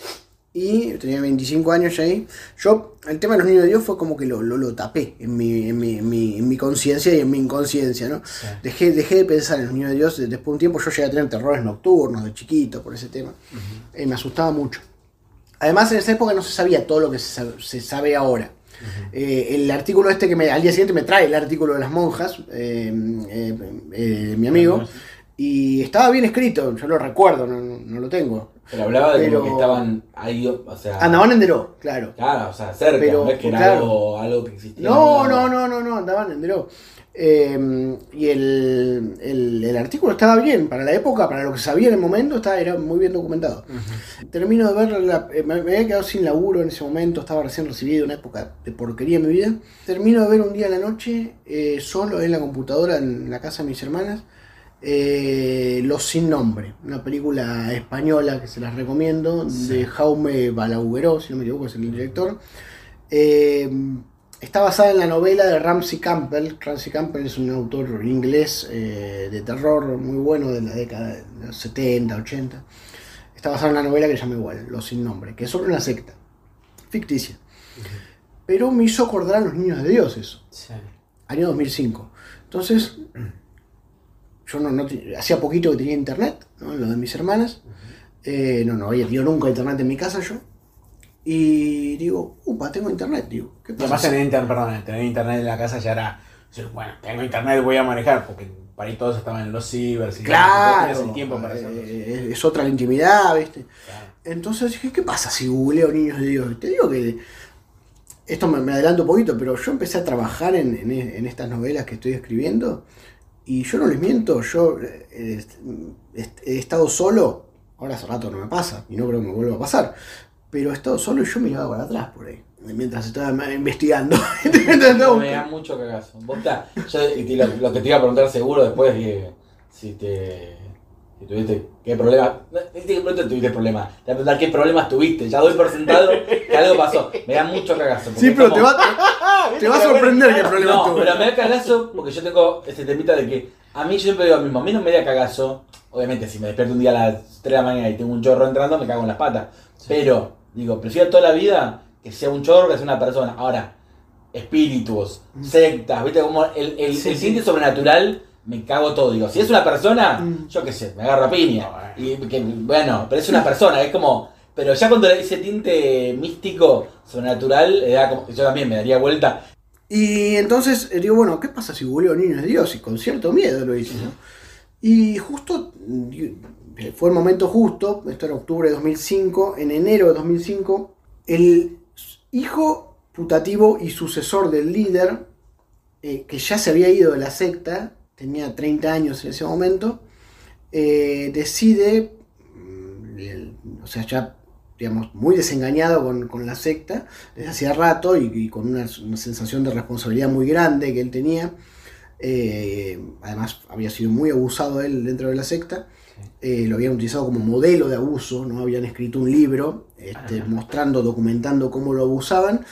y tenía 25 años ahí. Yo, el tema de los niños de Dios fue como que lo, lo, lo tapé en mi, en mi, en mi, en mi conciencia y en mi inconsciencia, ¿no? Sí. Dejé, dejé de pensar en los niños de Dios. Después de un tiempo yo llegué a tener terrores nocturnos de chiquito por ese tema. Eh, me asustaba mucho. Además, en esa época no se sabía todo lo que se sabe, se sabe ahora. Eh, el artículo este que me, al día siguiente me trae el artículo de las monjas, eh, eh, eh, mi amigo, y estaba bien escrito, yo lo recuerdo, no, no- no lo tengo. Pero hablaba de Pero- como que estaban ahí, o sea. Andaban en Deró, claro. Claro, o sea, cerca, Pero, no es que era claro. algo, algo que existía. en No, no, no, no, no, andaban en Deró. Eh, y el, el- el artículo estaba bien, para la época, para lo que sabía en el momento, estaba, era muy bien documentado. Termino de ver, la- eh, me, me había quedado sin laburo en ese momento, estaba recién recibido, una época de porquería en mi vida. Termino de ver un día a la noche, eh, solo en la computadora, en la casa de mis hermanas, eh, Los Sin Nombre, una película española que se las recomiendo, de Jaume Balagueró, si no me equivoco es el director. Eh, está basada en la novela de Ramsey Campbell. Ramsey Campbell es un autor inglés eh, de terror muy bueno de la década de los 70, 80. Está basada en una novela que se llama igual, Los Sin Nombre, que es sobre una secta ficticia. Pero me hizo acordar a los niños de Dios eso Sí. año 2005. Entonces, yo no, no hacía poquito que tenía internet, ¿no? lo de mis hermanas. Eh, no, no había tenido nunca internet en mi casa yo. Y digo, upa, tengo internet. Digo, ¿qué pasa? además tener internet, perdón, tener internet en la casa ya era. Bueno, tengo internet, voy a manejar, porque para ahí todos estaban en los cibers y Claro, el tiempo para eh, es otra la intimidad, ¿viste? Claro. Entonces dije, ¿qué pasa si googleo niños de Dios? Te digo que esto me, me adelanto un poquito, pero yo empecé a trabajar en, en- en estas novelas que estoy escribiendo y yo no les miento, yo eh, he estado solo, ahora hace rato no me pasa y no creo que me vuelva a pasar, pero he estado solo y yo miraba para atrás por ahí, mientras estaba investigando. No, me da mucho cagazo. Vos ta- yo, lo, lo que te iba a preguntar seguro después es si te. Si tuviste. ¿Qué problema? No, que pronto tuviste problemas. Te voy a preguntar qué problemas tuviste. Ya doy por sentado que algo pasó. Me da mucho cagazo. Sí, pero como- te va, te va a sorprender qué problema No, tuve. pero me da cagazo porque yo tengo ese temita de que a mí yo siempre digo lo mismo. A mí no me da cagazo. Obviamente, si me despierto un día a las 3 de la mañana y tengo un chorro entrando, me cago en las patas. Pero, digo, prefiero toda la vida que sea un chorro que sea una persona. Ahora, espíritus, sectas, ¿viste? Como el, el, Sí, el sí. sobrenatural, me cago todo. Digo, si es una persona, Mm. yo qué sé, me agarro a piña. Y que, bueno, pero es una persona, es como. Pero ya cuando ese tinte místico, sobrenatural, le da como- yo también me daría vuelta. Y entonces eh, digo, bueno, ¿qué pasa si googleo niños de Dios? Y con cierto miedo lo hice, ¿no? Y justo, mm, eh, fue el momento justo, esto era octubre de 2005, en enero de 2005, el hijo putativo y sucesor del líder, eh, que ya se había ido de la secta, tenía 30 años en ese momento, eh, decide, mm, el- o sea, ya digamos, muy desengañado con, con la secta desde hacía rato y, y con una, una sensación de responsabilidad muy grande que él tenía. Eh, además, había sido muy abusado él dentro de la secta. Eh, lo habían utilizado como modelo de abuso, ¿no? Habían escrito un libro este, mostrando, documentando cómo lo abusaban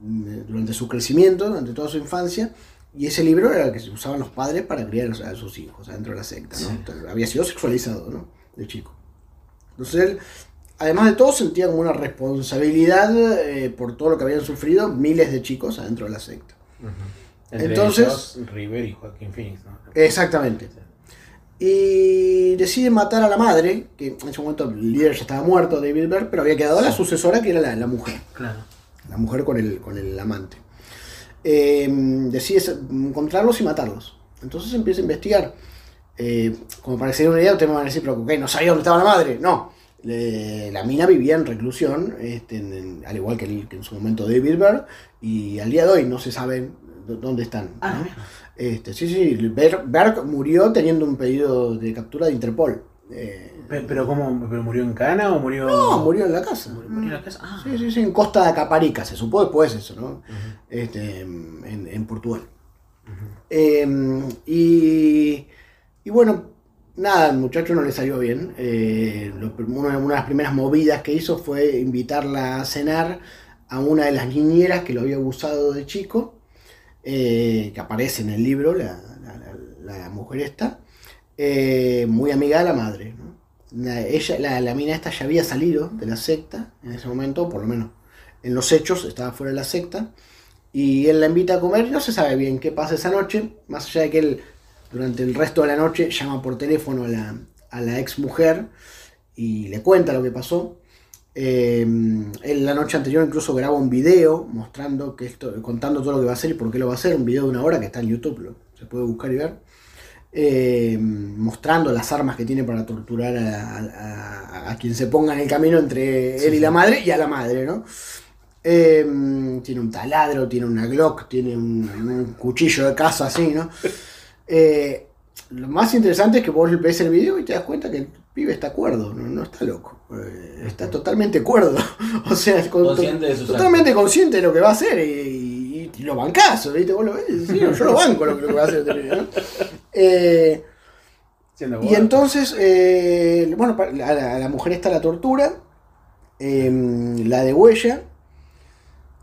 mm, durante su crecimiento, durante toda su infancia. Y ese libro era el que se usaban los padres para criar a sus hijos dentro de la secta. ¿no? Sí. Entonces, había sido sexualizado ¿no? de chico. Entonces él, además de todo, sentía como una responsabilidad eh, por todo lo que habían sufrido miles de chicos adentro de la secta. Entre Entonces- ellos, River y Joaquín Phoenix, ¿no? Exactamente. Y decide matar a la madre, que en ese momento el líder ya estaba muerto, David Berg, pero había quedado la sucesora que era la, la mujer, Claro. la mujer con el, con el amante. Eh, decide se- encontrarlos y matarlos. Entonces empieza a investigar. Eh, como para que se den una idea, ustedes me van a decir, pero. ¿No sabía dónde estaba la madre? No. La mina vivía en reclusión, este, en- en- al igual que, el- que en su momento David Berg, y al día de hoy no se sabe dó- dónde están. Ah. Este, sí, sí, Ber- Berg murió teniendo un pedido de captura de Interpol. Eh, Pe- ¿Pero cómo? ¿Pero murió en Cana o murió.? no, murió en la casa. Murió, murió en la casa. Ah. Sí, sí, sí, en Costa de Caparica, se supo después eso, ¿no? Este, en, en Portugal. Eh, y, y bueno, nada, al muchacho no le salió bien. Eh, lo- una, una de las primeras movidas que hizo fue invitarla a cenar a una de las niñeras que lo había abusado de chico, eh, que aparece en el libro, la, la- la- la mujer esta, eh, muy amiga de la madre. ¿no? La, ella, la, la mina esta ya había salido de la secta en ese momento, por lo menos en los hechos, estaba fuera de la secta. Y él la invita a comer y no se sabe bien qué pasa esa noche, más allá de que él durante el resto de la noche llama por teléfono a la, a la ex mujer y le cuenta lo que pasó. Eh, él la noche anterior incluso graba un video mostrando que esto, contando todo lo que va a hacer y por qué lo va a hacer, un video de una hora que está en YouTube, se puede buscar y ver. Eh, mostrando las armas que tiene para torturar a, a- a- a quien se ponga en el camino entre él y la madre y a la madre, ¿no? Eh, tiene un taladro, tiene una Glock, tiene un, un cuchillo de caza así, ¿no? Eh, lo más interesante es que vos ves el video y te das cuenta que el pibe está cuerdo, no, no está loco. Eh, está totalmente cuerdo. o sea, es con- Consciente de sus totalmente consciente de lo que va a hacer y, y- y lo bancás, ¿viste? Vos lo ves "No, yo lo banco lo, que- lo que va a hacer este ¿no? Eh, y entonces, eh, bueno, a la, a la mujer está la tortura, eh, la de huella.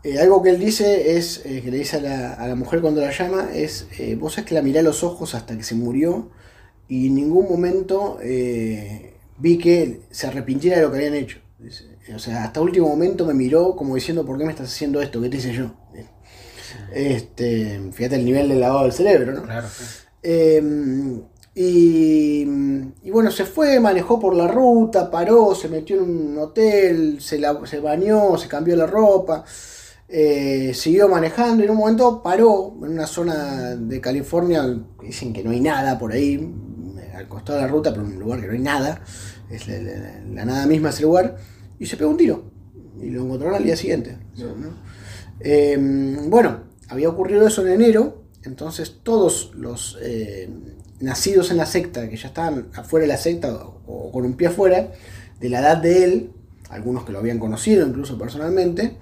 Eh, algo que él dice es, eh, que le dice a la, a la mujer cuando la llama, es, vos sabés que la miré a los ojos hasta que se murió y en ningún momento vi que se arrepintiera de lo que habían hecho. O sea, hasta último momento me miró como diciendo, ¿por qué me estás haciendo esto? ¿Qué te hice yo? Este, fíjate el nivel del lavado del cerebro, ¿no? Claro. Eh, y, y bueno, se fue, manejó por la ruta, paró, se metió en un hotel, se, la- se bañó, se cambió la ropa, eh, siguió manejando y en un momento paró en una zona de California, dicen que no hay nada por ahí, al costado de la ruta, pero en un lugar que no hay nada, es la, la- la nada misma ese lugar, y se pegó un tiro. Y lo encontraron al día siguiente. ¿no? Eh, bueno, había ocurrido eso en enero, entonces todos los eh, nacidos en la secta, que ya estaban afuera de la secta o, o con un pie afuera, de la edad de él, algunos que lo habían conocido incluso personalmente,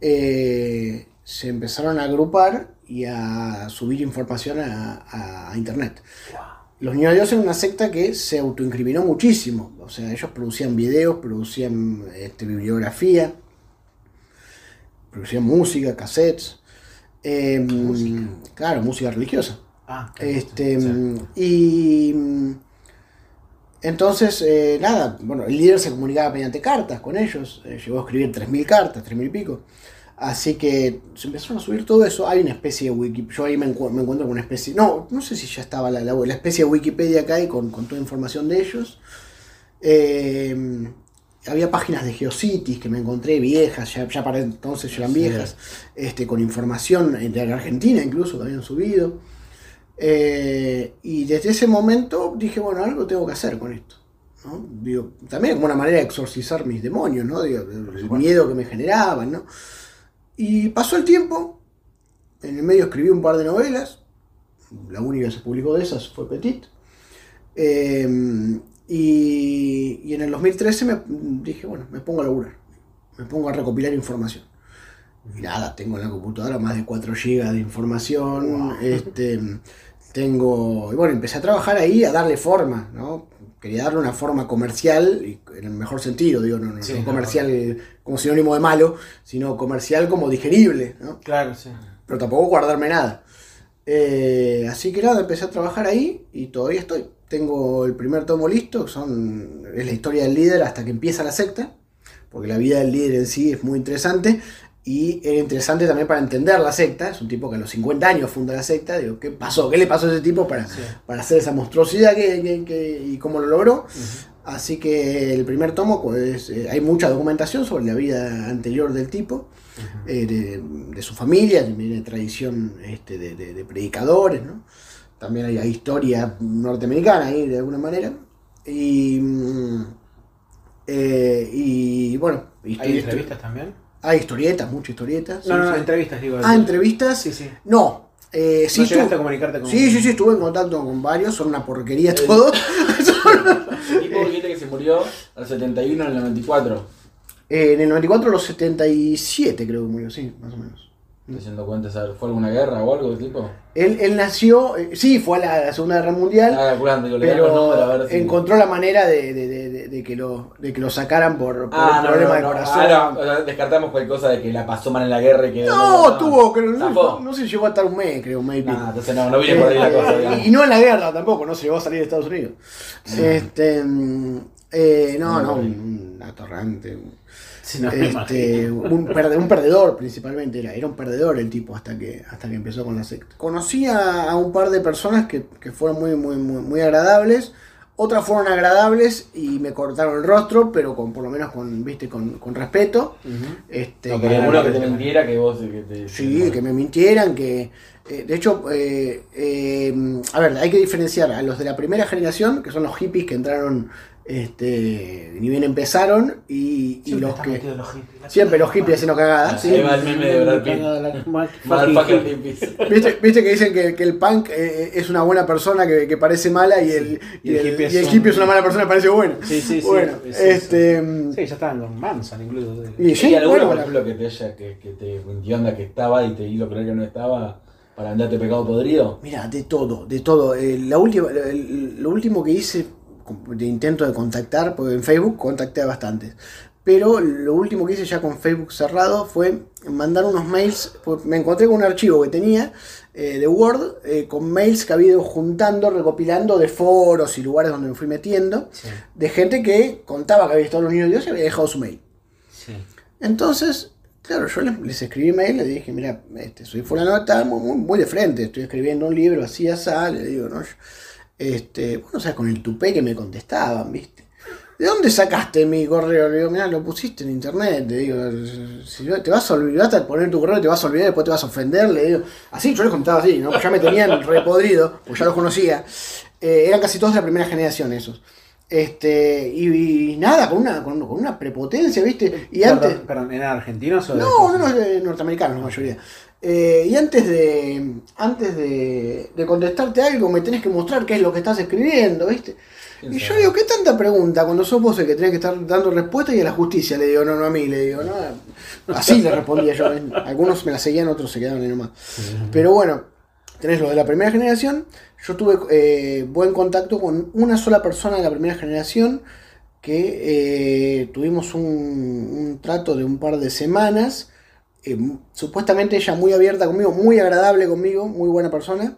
eh, se empezaron a agrupar y a subir información a, internet. Los Niños de Dios eran una secta que se autoincriminó muchísimo. O sea, ellos producían videos, producían este, bibliografía, producían música, cassettes. Eh, Música. Claro, música religiosa. Ah, Este, sí. y mm, entonces, eh, nada, bueno, el líder se comunicaba mediante cartas con ellos, eh, llegó a escribir 3.000 cartas, 3.000 y pico. Así que se empezaron a subir todo eso. Hay una especie de Wikipedia. Yo ahí me, encu- me encuentro con una especie. No, no sé si ya estaba la, la, la especie de Wikipedia acá y con, con toda información de ellos. Eh, había páginas de Geocities que me encontré viejas, ya, ya para entonces ya eran Sí. viejas, este, con información de Argentina incluso que habían subido. Eh, y desde ese momento dije, bueno, algo tengo que hacer con esto. ¿no? Digo, también como una manera de exorcizar mis demonios, ¿no? Digo, el miedo que me generaban, ¿no? Y pasó el tiempo, en el medio escribí un par de novelas, la única que se publicó de esas fue Petit. Eh, y, y en el 2013 me dije, bueno, me pongo a laburar, me pongo a recopilar información. Y nada, tengo en la computadora más de 4 GB de información. Este, tengo. Y bueno, empecé a trabajar ahí, a darle forma, ¿no? Quería darle una forma comercial, y en el mejor sentido, digo, no, no, Sí, no comercial como sinónimo de malo, sino comercial como digerible, ¿no? Claro, sí. Pero tampoco guardarme nada. Eh, así que nada, empecé a trabajar ahí y todavía estoy. Tengo el primer tomo listo, son, es la historia del líder hasta que empieza la secta, porque la vida del líder en sí es muy interesante y era interesante también para entender la secta. Es un tipo que a los 50 años funda la secta. Digo, ¿qué pasó? ¿Qué le pasó a ese tipo para, Sí. para hacer esa monstruosidad que, que- que- y cómo lo logró? Así que el primer tomo, pues eh, hay mucha documentación sobre la vida anterior del tipo, eh, de, de su familia, también hay tradición este, de, de- de predicadores, ¿no? También hay, hay historia norteamericana ahí de alguna manera. Y, mm, eh, y bueno, ¿Hay entrevistas también? hay historietas, muchas historietas. sí, No, no, sí. entrevistas, digo. Ah, entrevistas. Sí, sí. No. Eh, sí, ¿No a comunicarte con sí, sí, sí, estuve en contacto con varios, son una porquería todos. El tipo dijiste que se murió al 71 en el 94. Eh, en el 94 los 77 creo que murió, sí, más o menos. Haciendo cuenta, ¿sabes? ¿fue alguna guerra o algo del tipo? Él, él nació, eh, sí, fue a la, la Segunda Guerra Mundial, Ah, calculando, digo, pero ver si- encontró la manera de, de- de- de- que lo, de que lo sacaran por, por Ah, un no, problema no, de corazón. Ah, o sea, descartamos cualquier cosa de que la pasó mal en la guerra y que. No, tuvo, creo, no, se llegó a estar un mes, creo, un pico. Nah, entonces no, no viene por ahí la cosa, Eh, digamos. y no en la guerra tampoco, no se llegó a salir de Estados Unidos. Este, mm, eh, no, no, un atorrante. Sí, no, me Este, un, perde- un perdedor principalmente era, era un perdedor el tipo hasta que, hasta que empezó con la secta. Conocí a, a un par de personas que, que fueron muy, muy, muy, muy agradables, otras fueron agradables y me cortaron el rostro, pero con por lo menos con, viste, con, con respeto. Este, No, que- que uno que te mintiera que vos. Que te, Sí, que me mintieran, que... eh, de hecho, eh, eh, a ver, hay que diferenciar a los de la primera generación, que son los hippies que entraron Este, ni bien empezaron y, y los que... los hippies. Siempre los hippies haciendo cagadas. Ahí va el meme de Brad Pitt. ¿Viste, viste que dicen que, que el punk eh, es una buena persona que, que parece mala y el, y el, y el hippie, es una mala persona que parece buena. Sí, sí, sí. Bueno, Sí, sí, este. Sí, ya estaban con Manson incluso. Y ¿Y sí, alguno, bueno, por ejemplo, que te haya, que, que te onda que estaba y te hizo creer que no estaba para andarte pecado podrido? Mira, de todo, de todo. Eh, la última, el- lo último que hice de intento de contactar, porque en Facebook contacté a bastantes. Pero lo último que hice ya con Facebook cerrado fue mandar unos mails. pues Me encontré con un archivo que tenía eh, de Word eh, con mails que había ido juntando, recopilando de foros y lugares donde me fui metiendo, Sí, de gente que contaba que había estado en los niños de Dios y había dejado su mail. sí. Entonces, claro, yo les, les escribí mail, le dije, mira, este, soy fulano, está muy, muy, muy de frente, estoy escribiendo un libro así, así, le digo, ¿no? Yo, Este, bueno, o sea, con el tupé que me contestaban, ¿viste? ¿De dónde sacaste mi correo? Le digo, mira, lo pusiste en internet, le digo, si te vas a olvidar de poner tu correo, te vas a olvidar, después te vas a ofender, le digo, así, yo les contaba así, ¿no? Pues ya me tenían repodrido, pues ya los conocía. Eh, eran casi todos de la primera generación esos. Este, y, y nada, con una, con, con una prepotencia, ¿viste? Y antes. Perdón, perdón, ¿eran argentinos o No, no, no, norteamericanos la mayoría. Eh, y antes de antes de, de contestarte algo, me tenés que mostrar qué es lo que estás escribiendo, ¿viste? ¿Quién Y yo digo, ¿qué tanta pregunta cuando sos vos el que tenés que estar dando respuesta y a la justicia? Le digo, no, no a mí, le digo, no. Así le respondía yo. ¿eh? Algunos me la seguían, otros se quedaban ahí nomás. Pero bueno, tenés lo de la primera generación. Yo tuve eh, buen contacto con una sola persona de la primera generación que eh, tuvimos un, un trato de un par de semanas. Eh, supuestamente ella muy abierta conmigo, muy agradable conmigo, muy buena persona.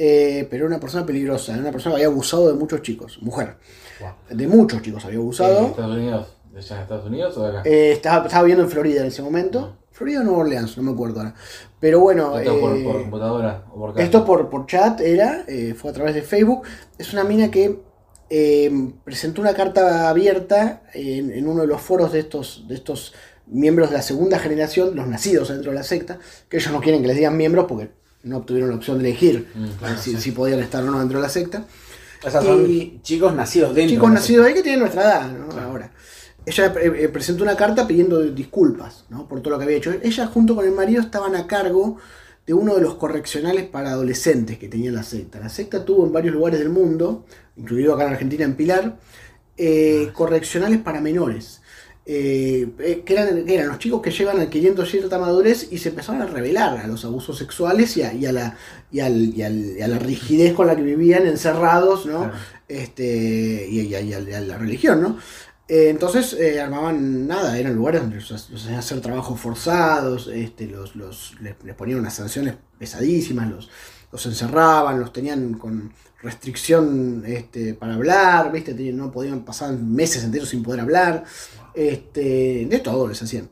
eh, pero una persona peligrosa, una persona que había abusado de muchos chicos, mujer. Wow. De muchos chicos había ¿En abusado. Estados Unidos? ¿De allá en Estados Unidos o de acá? Eh, estaba, estaba viviendo en Florida en ese momento. Florida o Nueva Orleans, no me acuerdo ahora. Pero bueno, ¿Esto por, por computadora o por esto por, por chat era, fue a través de Facebook. Es una mina que presentó una carta abierta en, en uno de los foros de estos, de estos miembros de la segunda generación, los nacidos dentro de la secta, que ellos no quieren que les digan miembros porque no obtuvieron la opción de elegir Mm, eh, claro, si, sí. si podían estar o no dentro de la secta. O sea, son Y- chicos nacidos dentro. chicos de la nacidos ahí que tienen nuestra edad, ¿no? Claro. Ahora. Ella eh, eh, presentó una carta pidiendo disculpas ¿no? por todo lo que había hecho. Ella junto con el marido estaban a cargo de uno de los correccionales para adolescentes que tenía la secta. La secta tuvo en varios lugares del mundo, incluido acá en Argentina en Pilar, eh, correccionales para menores. Eh, eh, que, eran, que eran los chicos que llevan adquiriendo cierta madurez y se empezaron a revelar a los abusos sexuales y a, y a la, y al- y al- y a la rigidez con la que vivían encerrados, ¿no? Claro. este, y, a, la religión, ¿no? Eh, entonces eh, armaban nada, eran lugares donde los, los hacían hacer trabajos forzados, este, los, los, les, les ponían unas sanciones pesadísimas, los, los encerraban, los tenían con restricción este, para hablar, ¿viste? No podían pasar meses enteros sin poder hablar, este, de todo les hacían.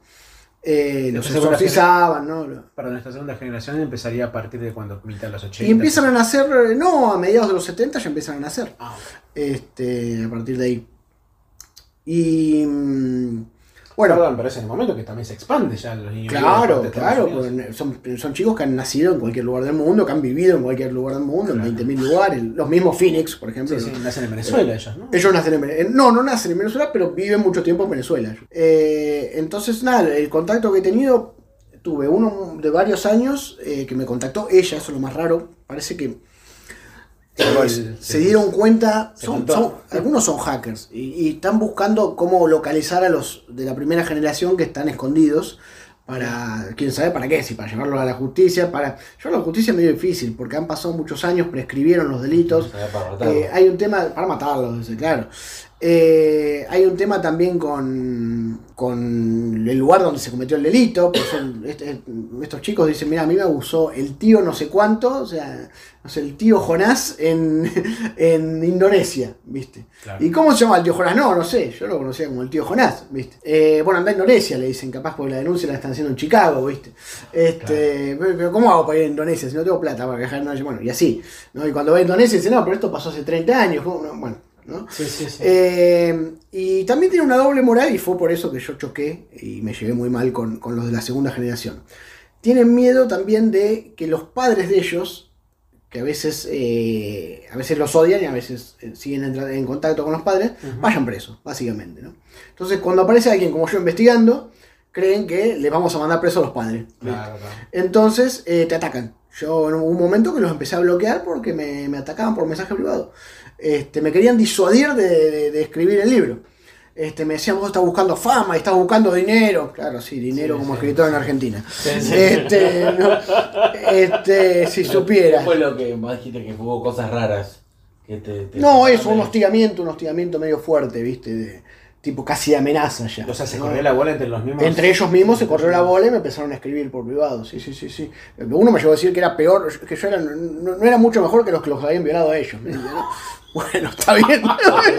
Eh, los exorcizaban, ¿no? Para nuestra segunda generación empezaría a partir de cuando mitad de los 80. Y empiezan a nacer, no, a mediados de los 70 ya empiezan a nacer. Ah, este, a partir de ahí. Y mm, bueno, Perdón, pero es en el momento que también se expande ya los niños. claro, claro, son, son chicos que han nacido en cualquier lugar del mundo, que han vivido en cualquier lugar del mundo, Claro. en 20.000 lugares, los mismos Phoenix, por ejemplo. Sí, sí, nacen en Venezuela ellos, ¿no? Ellos nacen en Venezuela. No, no nacen en Venezuela, pero viven mucho tiempo en Venezuela. Eh, entonces, nada, el contacto que he tenido, tuve uno de varios años eh, que me contactó ella, eso es lo más raro. Parece que Se dieron cuenta, son- son- algunos son hackers y, y están buscando cómo localizar a los de la primera generación que están escondidos para, quién sabe para qué, si para llevarlos a la justicia, para llevarlos a la justicia es medio difícil porque han pasado muchos años, prescribieron los delitos, eh, hay un tema, para matarlos, claro. Eh, hay un tema también con, con el lugar donde se cometió el delito. son- este- estos chicos dicen, mira, a mí me abusó el tío no sé cuánto, o sea, no sé, el tío Jonás en, en Indonesia, ¿viste? Claro. ¿Y cómo se llama el tío Jonás? No, no sé, yo lo conocía como el tío Jonás, ¿viste? Eh, bueno, anda a Indonesia, le dicen, capaz porque la denuncia la están haciendo en Chicago, ¿viste? Este, pero, pero ¿cómo hago para ir a Indonesia si no tengo plata para viajar a Indonesia? Bueno, y así, ¿no? Y cuando va a Indonesia dice, no, pero esto pasó hace 30 años. Bueno, ¿no? Sí, sí, sí. Eh, y también tiene una doble moral y fue por eso que yo choqué y me llevé muy mal con, con los de la segunda generación. Tienen miedo también de que los padres de ellos, que a veces, eh, a veces los odian y a veces eh, siguen entra- en contacto con los padres, vayan presos, básicamente. ¿no? Entonces, cuando aparece alguien como yo investigando, creen que le vamos a mandar preso a los padres. Claro, claro. Entonces eh, te atacan. Yo en un momento que los empecé a bloquear porque me, me atacaban por mensaje privado. Este, me querían disuadir de, de- de escribir el libro. Este, me decían, vos estás buscando fama estás buscando dinero. Claro, sí, dinero Sí, como sí. escritor en Argentina. Sí. Este, no, este, si supiera. ¿Qué fue lo que vos dijiste que hubo cosas raras? Que te, te- No, eso, un hostigamiento, un hostigamiento medio fuerte, ¿viste? De, tipo casi de amenaza ya. O sea, se ¿no? corrió la bola entre los mismos. Entre ellos mismos se corrió la bola y me empezaron a escribir por privado. Sí, sí, sí, sí. Uno me llegó a decir que era peor, que yo era, no, no era mucho mejor que los que los habían violado a ellos. Bueno, está bien.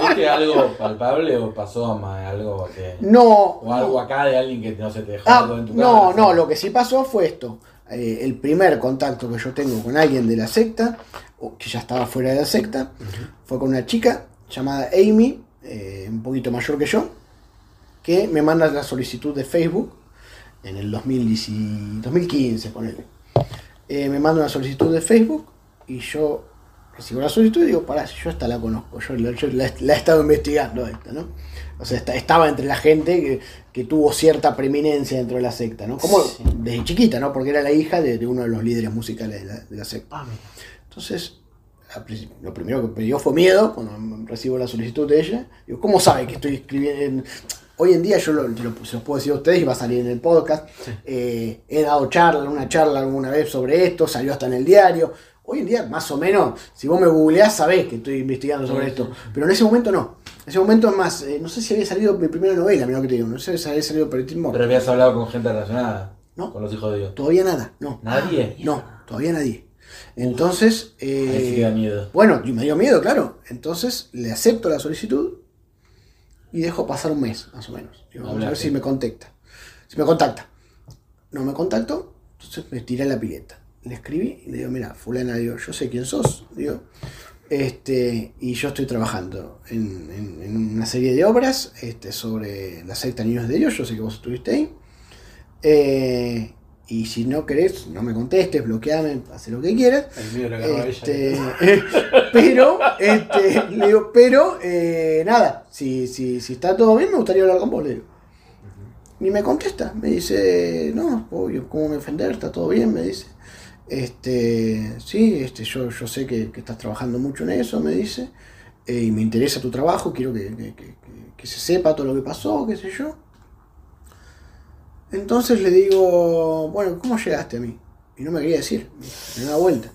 ¿Viste algo palpable o pasó ma, algo que... No. O algo acá de alguien que no se te dejó Ah, algo en tu no, casa? no, lo que sí pasó fue esto. Eh, el primer contacto que yo tengo con alguien de la secta, o que ya estaba fuera de la secta, fue con una chica llamada Amy, eh, un poquito mayor que yo, que me manda la solicitud de Facebook en el 2010 y- 2015, ponele. Eh, me manda una solicitud de Facebook y yo recibo la solicitud y digo, pará, si yo esta la conozco, yo, la- yo la, la he estado investigando esta, ¿no? O sea, esta- estaba entre la gente que, que tuvo cierta preeminencia dentro de la secta, ¿no? Como Sí. desde chiquita, ¿no? Porque era la hija de, de uno de los líderes musicales de la, de la secta. Ah. Entonces, lo primero que me dio fue miedo cuando recibo la solicitud de ella. Digo, ¿cómo sabe que estoy escribiendo? Hoy en día yo lo, te lo- se los puedo decir a ustedes y va a salir en el podcast. Eh, he dado charla, una charla alguna vez sobre esto, salió hasta en el diario. Hoy en día, más o menos, si vos me googleás, sabés que estoy investigando sobre Sí, esto. sí. Pero en ese momento no. En ese momento es más, eh, no sé si había salido mi primera novela, mira que te digo, no sé si había salido Petit Mort. Pero habías hablado con gente relacionada. No. Con los hijos de Dios. Todavía nada, no. ¿Nadie? No, todavía nadie. Entonces, eh, Ahí sí que da miedo. bueno, y me dio miedo, claro. Entonces le acepto la solicitud y dejo pasar un mes, más o menos. Digo, vamos a ver si me contacta. Si me contacta. No me contactó, entonces me tiré a la pileta. Le escribí y le digo, mira, fulana, digo, yo sé quién sos, digo, este, y yo estoy trabajando en, en- en una serie de obras este, sobre la secta Niños de Dios, yo sé que vos estuviste ahí. Eh, y si no querés, no me contestes, bloqueame, haz lo que quieras. El Este, ella. pero, este, le digo, pero, eh, nada, si, si, si está todo bien, me gustaría hablar con vos, le digo. Ni me contesta, me dice, no, obvio, ¿cómo me ofender? Está todo bien, me dice. Este, sí, este, yo, yo sé que, que estás trabajando mucho en eso, me dice, eh, y me interesa tu trabajo, quiero que- que- que se sepa todo lo que pasó, qué sé yo. Entonces le digo, bueno, ¿cómo llegaste a mí? Y no me quería decir, me da vuelta.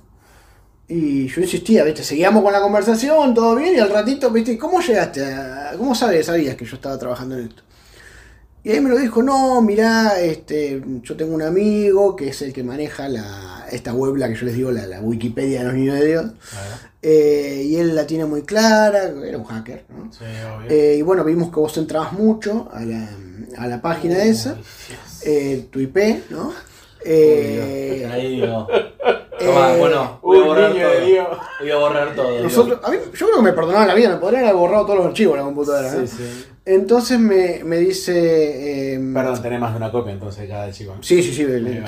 Y yo insistía, ¿viste? Seguíamos con la conversación, todo bien, y al ratito, ¿viste? ¿Cómo llegaste? A... ¿Cómo sabes, sabías que yo estaba trabajando en esto? Y ahí me lo dijo, no, mirá, este, yo tengo un amigo que es el que maneja la, esta web, la que yo les digo, la, Wikipedia de los niños de Dios. Eh, y él la tiene muy clara, era un hacker, ¿no? Sí, obvio. Eh, y bueno, vimos que vos entrabas mucho a la, a la página esa, eh, tu IP, ¿no? Eh, Ahí digo. eh, Toma, bueno, voy a borrar niño todo. de Dios. Voy a borrar todo. digo. Nosotros, a mí, yo creo que me perdonaban la vida, me podrían haber borrado todos los archivos de la computadora. ¿no? Sí, sí. Entonces me, me dice. eh, Perdón, tenés más de una copia entonces cada chico. Sí, sí, sí. le- le-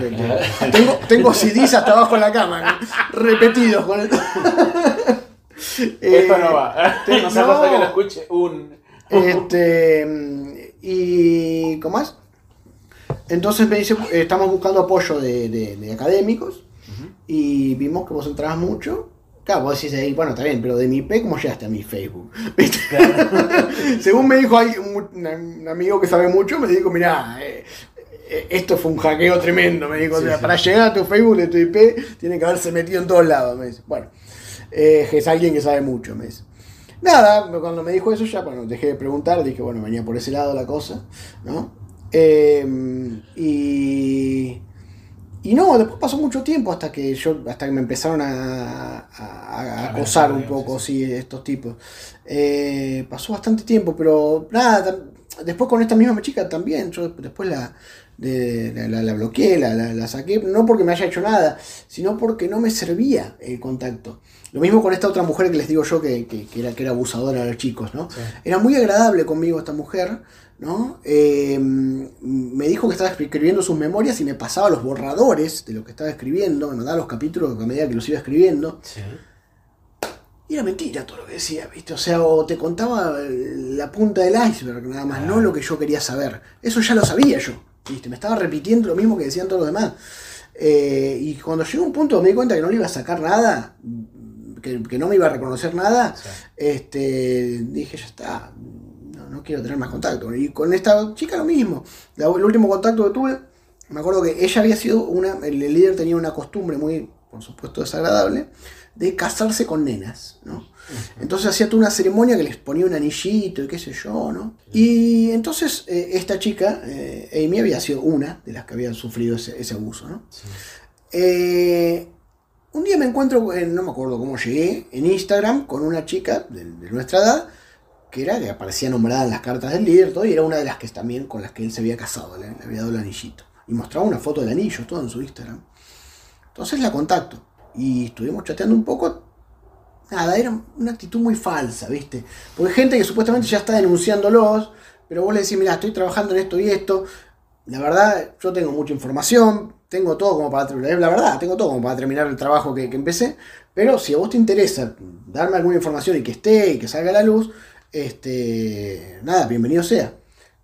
tengo, tengo CDs hasta abajo en la cama, ¿no? repetidos con el. Eh, Esto no va. te- no se no. pasa que lo escuche un. Este. Y. ¿Cómo más? Entonces me dice, eh, estamos buscando apoyo de, de- de académicos y vimos que vos entrabas mucho. Claro, vos decís ahí, bueno, está bien, pero de mi IP, ¿cómo llegaste a mi Facebook? ¿Viste? Según me dijo un, amigo que sabe mucho, me dijo, mirá, eh, eh, esto fue un hackeo tremendo, me dijo, o sea, sí. para llegar a tu Facebook de tu IP, tiene que haberse metido en todos lados, me dice. Bueno, eh, es alguien que sabe mucho, me dice. Nada, cuando me dijo eso ya, bueno, dejé de preguntar, dije, bueno, venía por ese lado la cosa, ¿no? Eh, y, y no, después pasó mucho tiempo hasta que yo, hasta que me empezaron a, a- a acosar un poco, sí, estos tipos. Eh, pasó bastante tiempo, pero nada, después con esta misma chica también, yo después la, de- la, la- la bloqueé, la, la- saqué, no porque me haya hecho nada, sino porque no me servía el contacto. Lo mismo con esta otra mujer que les digo yo que, que- que era, que era abusadora de los chicos, ¿no? Era muy agradable conmigo esta mujer, ¿no? Eh, me dijo que estaba escribiendo sus memorias y me pasaba los borradores de lo que estaba escribiendo, me mandaba los capítulos a medida que los iba escribiendo. Sí. Y era mentira todo lo que decía, ¿viste? O sea, o te contaba la punta del iceberg, nada más, no lo que yo quería saber. Eso ya lo sabía yo, ¿viste? Me estaba repitiendo lo mismo que decían todos los demás. Eh, y cuando llegó un punto me di cuenta que no le iba a sacar nada, que, que no me iba a reconocer nada, Sí. este, dije, ya está, no, quiero tener más contacto. Y con esta chica lo mismo. La- el último contacto que tuve, me acuerdo que ella había sido una, el, el líder tenía una costumbre muy, por supuesto, desagradable, de casarse con nenas, ¿no? Entonces hacía toda una ceremonia que les ponía un anillito y qué sé yo, ¿no? Y entonces eh, esta chica, eh, Amy, había sido una de las que habían sufrido ese, ese abuso, ¿no? Eh, un día me encuentro, en- no me acuerdo cómo llegué, en Instagram con una chica de, de nuestra edad, que era que aparecía nombrada en las cartas del líder, todo, y era una de las que también con las que él se había casado, le, había dado el anillito. Y mostraba una foto del anillo, todo en su Instagram. Entonces la contacto. Y estuvimos chateando un poco. Nada, era una actitud muy falsa, ¿viste? Porque hay gente que supuestamente ya está denunciándolos, pero vos le decís, mira, estoy trabajando en esto y esto. La verdad, yo tengo mucha información, tengo todo como para terminar. La verdad, tengo todo como para terminar el trabajo que, que empecé. Pero si a vos te interesa darme alguna información y que esté y que salga a la luz, este. Nada, bienvenido sea.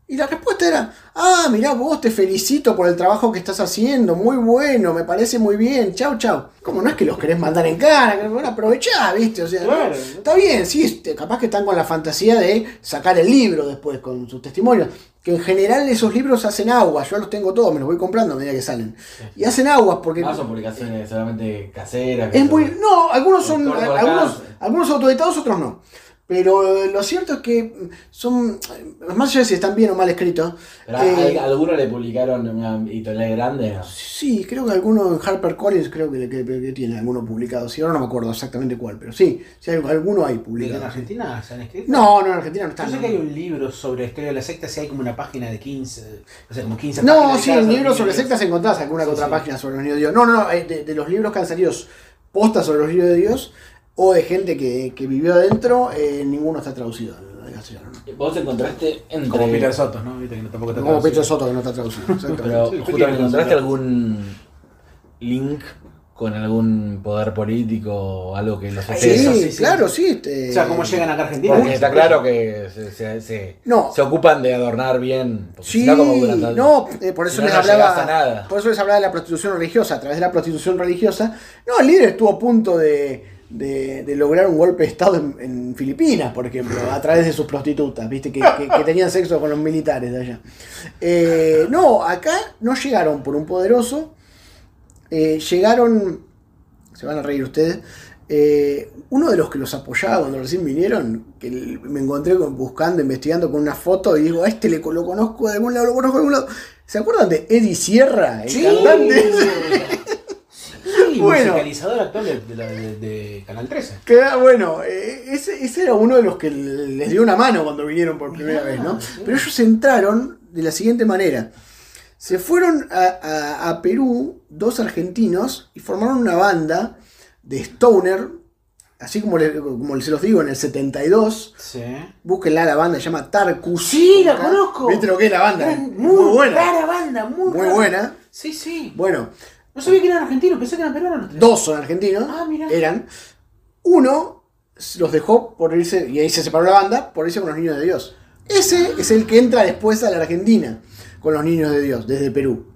Y la respuesta era, ah, mirá vos, te felicito por el trabajo que estás haciendo, muy bueno, me parece muy bien, chau, chau. Como no es que los querés mandar en cara, que bueno, aprovechá, viste, o sea, Claro. está bien, sí, capaz que están con la fantasía de sacar el libro después con sus testimonios, que en general esos libros hacen aguas, yo los tengo todos, me los voy comprando a medida que salen. Y hacen aguas porque... No son publicaciones solamente caseras. Es muy. No, algunos son. Algunos, algunos autoeditados, otros no. Pero eh, lo cierto es que son. eh, Más allá de si están bien o mal escritos. Pero eh, algunos le publicaron una editorial grande. ¿no? sí, creo que alguno en HarperCollins creo que, que, que tiene alguno publicado. Sí, ahora no me acuerdo exactamente cuál, pero sí, sí hay, alguno hay ¿De que en publicado. Argentina se han escrito? No, no, en Argentina no está. Yo sé no. que hay un libro sobre la historia de la secta, si hay como una página de 15, o sea, como 15 No, páginas sí, dedicadas en libros sobre libros. sectas encontrás alguna que Sí, otra sí. página sobre los niños de Dios. No, no, no, eh, de, de los libros que han salido postas sobre los niños de Dios o de gente que, que vivió adentro, eh, ninguno está traducido al al castellano. ¿no? Vos encontraste entre. Como Peter Soto, ¿no? Viste que no, tampoco está Como traducido. Pecho Soto que no está traducido. Pero sí, encontraste algún link con algún poder político o algo que los Sí, Sí, interesa. sí, sí. claro, sí. este, O sea, ¿cómo llegan acá a Argentina? Porque está claro que se, se- se- No. se ocupan de adornar bien. Sí, no, como eh, por eso no, les no hablaba. nada. Por eso les hablaba de la prostitución religiosa. A través de la prostitución religiosa. No, el líder estuvo a punto de, de- de lograr un golpe de estado en, en Filipinas, por ejemplo, a través de sus prostitutas, viste, que, que- que tenían sexo con los militares de allá. Eh, no, acá no llegaron por un poderoso. eh, llegaron. Se van a reír ustedes. eh, uno de los que los apoyaba cuando recién vinieron, que me encontré con- buscando, investigando con una foto y digo, a este le, lo conozco de algún lado, lo conozco de algún lado. ¿Se acuerdan de Eddie Sierra, el Sí. cantante? Bueno. musicalizador actual de, de, de- de Canal 13. Que, ah, bueno, eh, ese, ese era uno de los que les dio una mano cuando vinieron por primera vez, ¿no? Pero ellos entraron de la siguiente manera. Se fueron a, a- a Perú dos argentinos y formaron una banda de Stoner, así como, le- como se los digo, en el 72. Sí. Búsquenla, la banda se llama Tarkus. Sí, la conozco. ¿Viste lo que es la banda? Muy, buena. rara banda, muy, Muy rara. buena. Sí, sí. Bueno, No sabía que eran argentinos, pensé que eran peruanos. los tres. dos son argentinos. Ah, mira. Eran. Uno los dejó por irse, y ahí se separó la banda, por irse con los niños de Dios. Ese es el que entra después a la Argentina con los niños de Dios, desde Perú.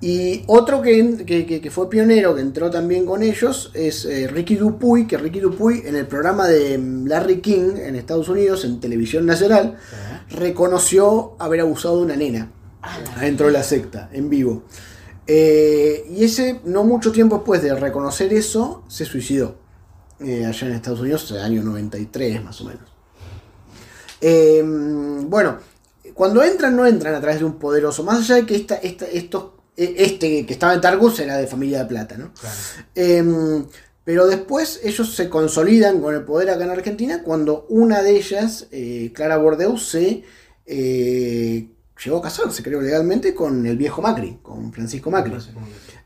Y otro que, que- que- fue pionero, que entró también con ellos, es eh, Ricky Dupuy, que Ricky Dupuy en el programa de Larry King en Estados Unidos, en televisión nacional, reconoció haber abusado de una nena adentro de la secta, en vivo. Eh, y ese, no mucho tiempo después de reconocer eso, se suicidó. eh, allá en Estados Unidos, en el año 93 más o menos. Eh, bueno, cuando entran, no entran a través de un poderoso. Más allá de que esta, esta- estos, eh, este que estaba en Targus era de familia de plata, ¿no? Claro. Eh, pero después ellos se consolidan con el poder acá en Argentina cuando una de ellas, eh, Clara Bordeaux, se llegó a casarse, creo, legalmente con el viejo Macri, con Francisco Macri.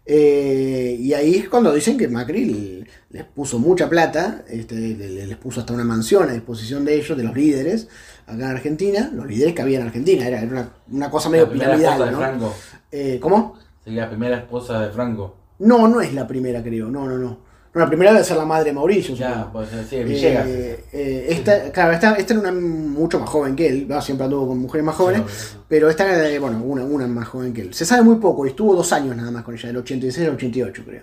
Eh, y ahí es cuando dicen que Macri les puso mucha plata, este, le- le- les puso hasta una mansión a disposición de ellos, de los líderes, acá en Argentina, los líderes que había en Argentina, era, era una, una cosa medio La primera esposa piramidal, de ¿no? Franco. Eh, ¿Cómo? Sería la primera esposa de Franco. No, no es la primera, creo, no, no, no. No, la primera debe ser la madre de Mauricio, Ya, pues sí, Villegas. Eh, eh, esta, claro, esta, esta era una mucho más joven que él, ¿no? siempre anduvo con mujeres más jóvenes, pero esta era, de, bueno, una, una más joven que él. Se sabe muy poco, y estuvo dos años nada más con ella, del 86 al 88 creo.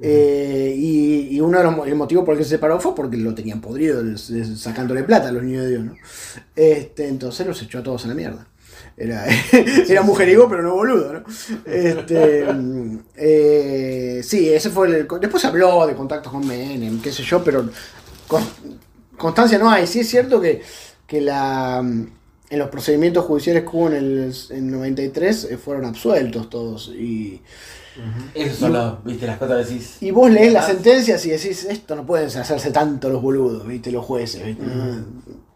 Eh, y, y uno de los mo- el motivo por el que se separó fue porque lo tenían podrido, sacándole plata a los niños de Dios, ¿no? Este, entonces los echó a todos a la mierda. Era, era mujeriego, pero no boludo, ¿no? Este, eh, sí, ese fue el. Después se habló de contactos con Menem, qué sé yo, pero con- constancia no hay. Sí es cierto que, que la, en los procedimientos judiciales que hubo en el en 93 eh, fueron absueltos todos. Y, Esos son los, viste, las cosas que decís. y vos lees las sentencias y decís, esto no pueden hacerse tanto los boludos, ¿viste? Los jueces, ¿viste?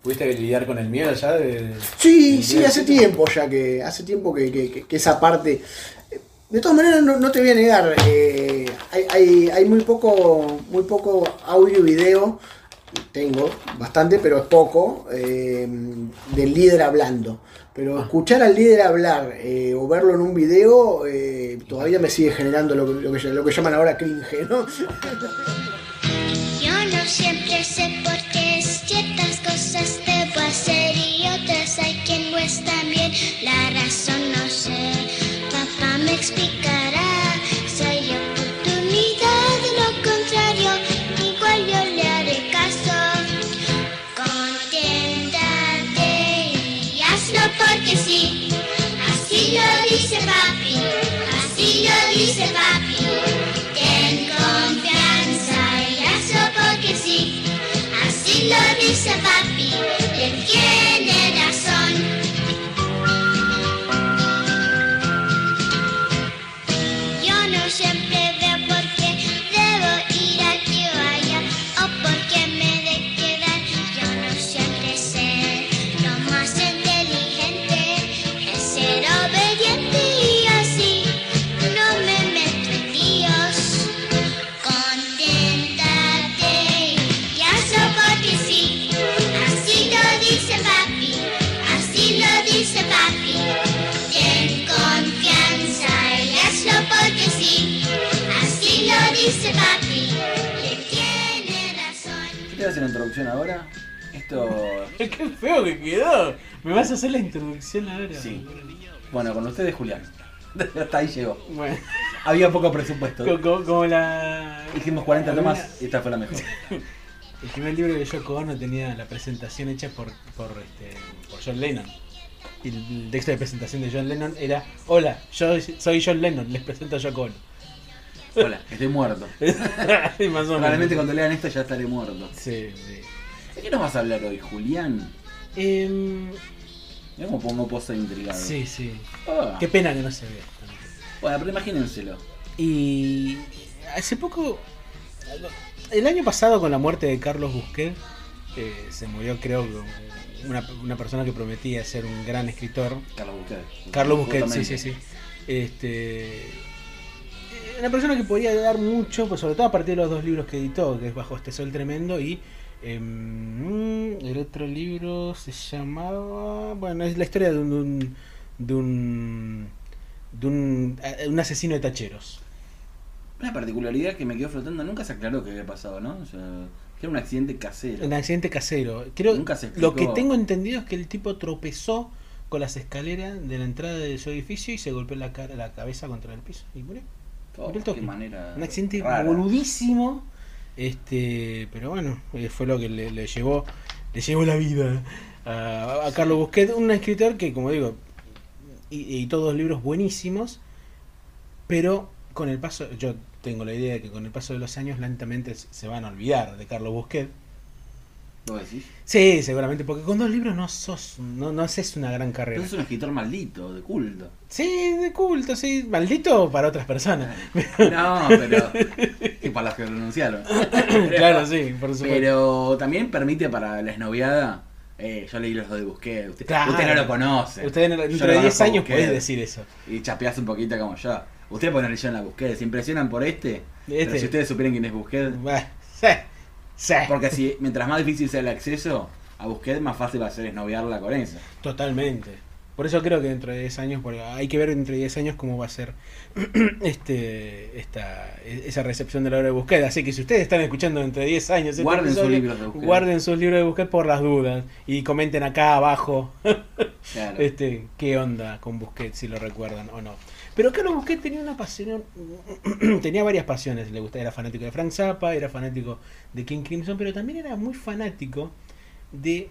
¿Pudiste lidiar con el miedo ya? De... Sí, ¿Y sí, hace tiempo ya que. Hace tiempo que, que- que- que esa parte. De todas maneras, no, no te voy a negar. eh, hay, hay, hay muy poco. Muy poco audio y video. Tengo bastante, pero es poco. eh, del líder hablando. Pero escuchar al líder hablar eh, o verlo en un video eh, todavía me sigue generando lo que, lo que, lo que llaman ahora cringe, ¿no? Yo no siempre sé por explicará. Oportunidad, de lo contrario, igual yo le haré caso. Conténtate y hazlo porque sí. Así lo dice papi, así lo dice papi. Ten confianza y hazlo porque sí. Así lo dice papi, introducción ahora? Esto. ¡Qué feo que quedó! ¿Me vas a hacer la introducción ahora? Sí. Bueno, con ustedes, Julián. Hasta ahí llegó. Bueno, Había poco presupuesto. co- co- como, la... Dijimos 40 tomas y esta fue la mejor. El primer libro de Yoko Ono tenía la presentación hecha por, por, este, por John Lennon. Y el texto de presentación de John Lennon era Hola, yo soy John Lennon, les presento a Yoko Ono. Hola, estoy muerto. Y más o menos. Probablemente cuando lean esto ya estaré muerto. Sí, sí. ¿De qué nos vas a hablar hoy, Julián? Em, Mira cómo pongo pozo intrigado. sí, sí. Ah. Qué pena que no se vea. Bueno, pero imagínenselo. Y hace poco, el año pasado con la muerte de Carlos Busquet, eh, se murió creo una, una persona que prometía ser un gran escritor. Carlos Busquets. Carlos Busquet, sí, sí, sí. Este, eh, una persona que podía dar mucho, pues sobre todo a partir de los dos libros que editó, que es Bajo este sol tremendo y em, el otro libro se llamaba, bueno, es la historia de un de un de un, eh, un asesino de tacheros. Una particularidad que me quedó flotando, nunca se aclaró qué había pasado, ¿no? O sea, que era un accidente casero. Un accidente casero. Creo, Nunca se explicó. lo que tengo entendido es que el tipo tropezó con las escaleras de la entrada de su edificio y se golpeó la cara, la cabeza contra el piso y murió. Oh, qué manera. Un accidente boludísimo. Este, pero bueno, eh, fue lo que le, le llevó, le llevó la vida a, Carlos Busquet, un escritor que, como digo, y todos libros buenísimos, pero con el paso, yo tengo la idea de que con el paso de los años lentamente se van a olvidar de Carlos Busquet. ¿Vos decís? Sí, seguramente, porque con dos libros no sos, no, no haces una gran carrera. Pero es un escritor maldito, de culto. Sí, de culto, sí, maldito para otras personas. No, pero. que para las que pronunciaron. claro, sí, por supuesto. Pero también permite para la esnoviada Eh, yo leí los dos de Busquets. Usted, Claro. usted no lo conoce. Usted Yo dentro de 10 conozco a años podés decir eso. Y chapeás un poquito como yo. Ustedes ponen leyó en la Busquets. ¿Se impresionan por este? Pero Este. si ustedes supieran quién es Busquets. Bah, sí, sí. Porque si mientras más difícil sea el acceso a Busquets, más fácil va a ser esnoviarla con eso. Totalmente. Por eso creo que dentro de 10 años, porque hay que ver dentro de 10 años cómo va a ser este esta esa recepción de la obra de Busquets. Así que si ustedes están escuchando dentro de 10 años, este Guarden sus libros de Busquets. guarden sus libros de Busquets por las dudas y comenten acá abajo Claro. este qué onda con Busquets, si lo recuerdan o no. Pero Carlos Busquets tenía una pasión, tenía varias pasiones. Le gustaba, era fanático de Frank Zappa, era fanático de King Crimson, pero también era muy fanático de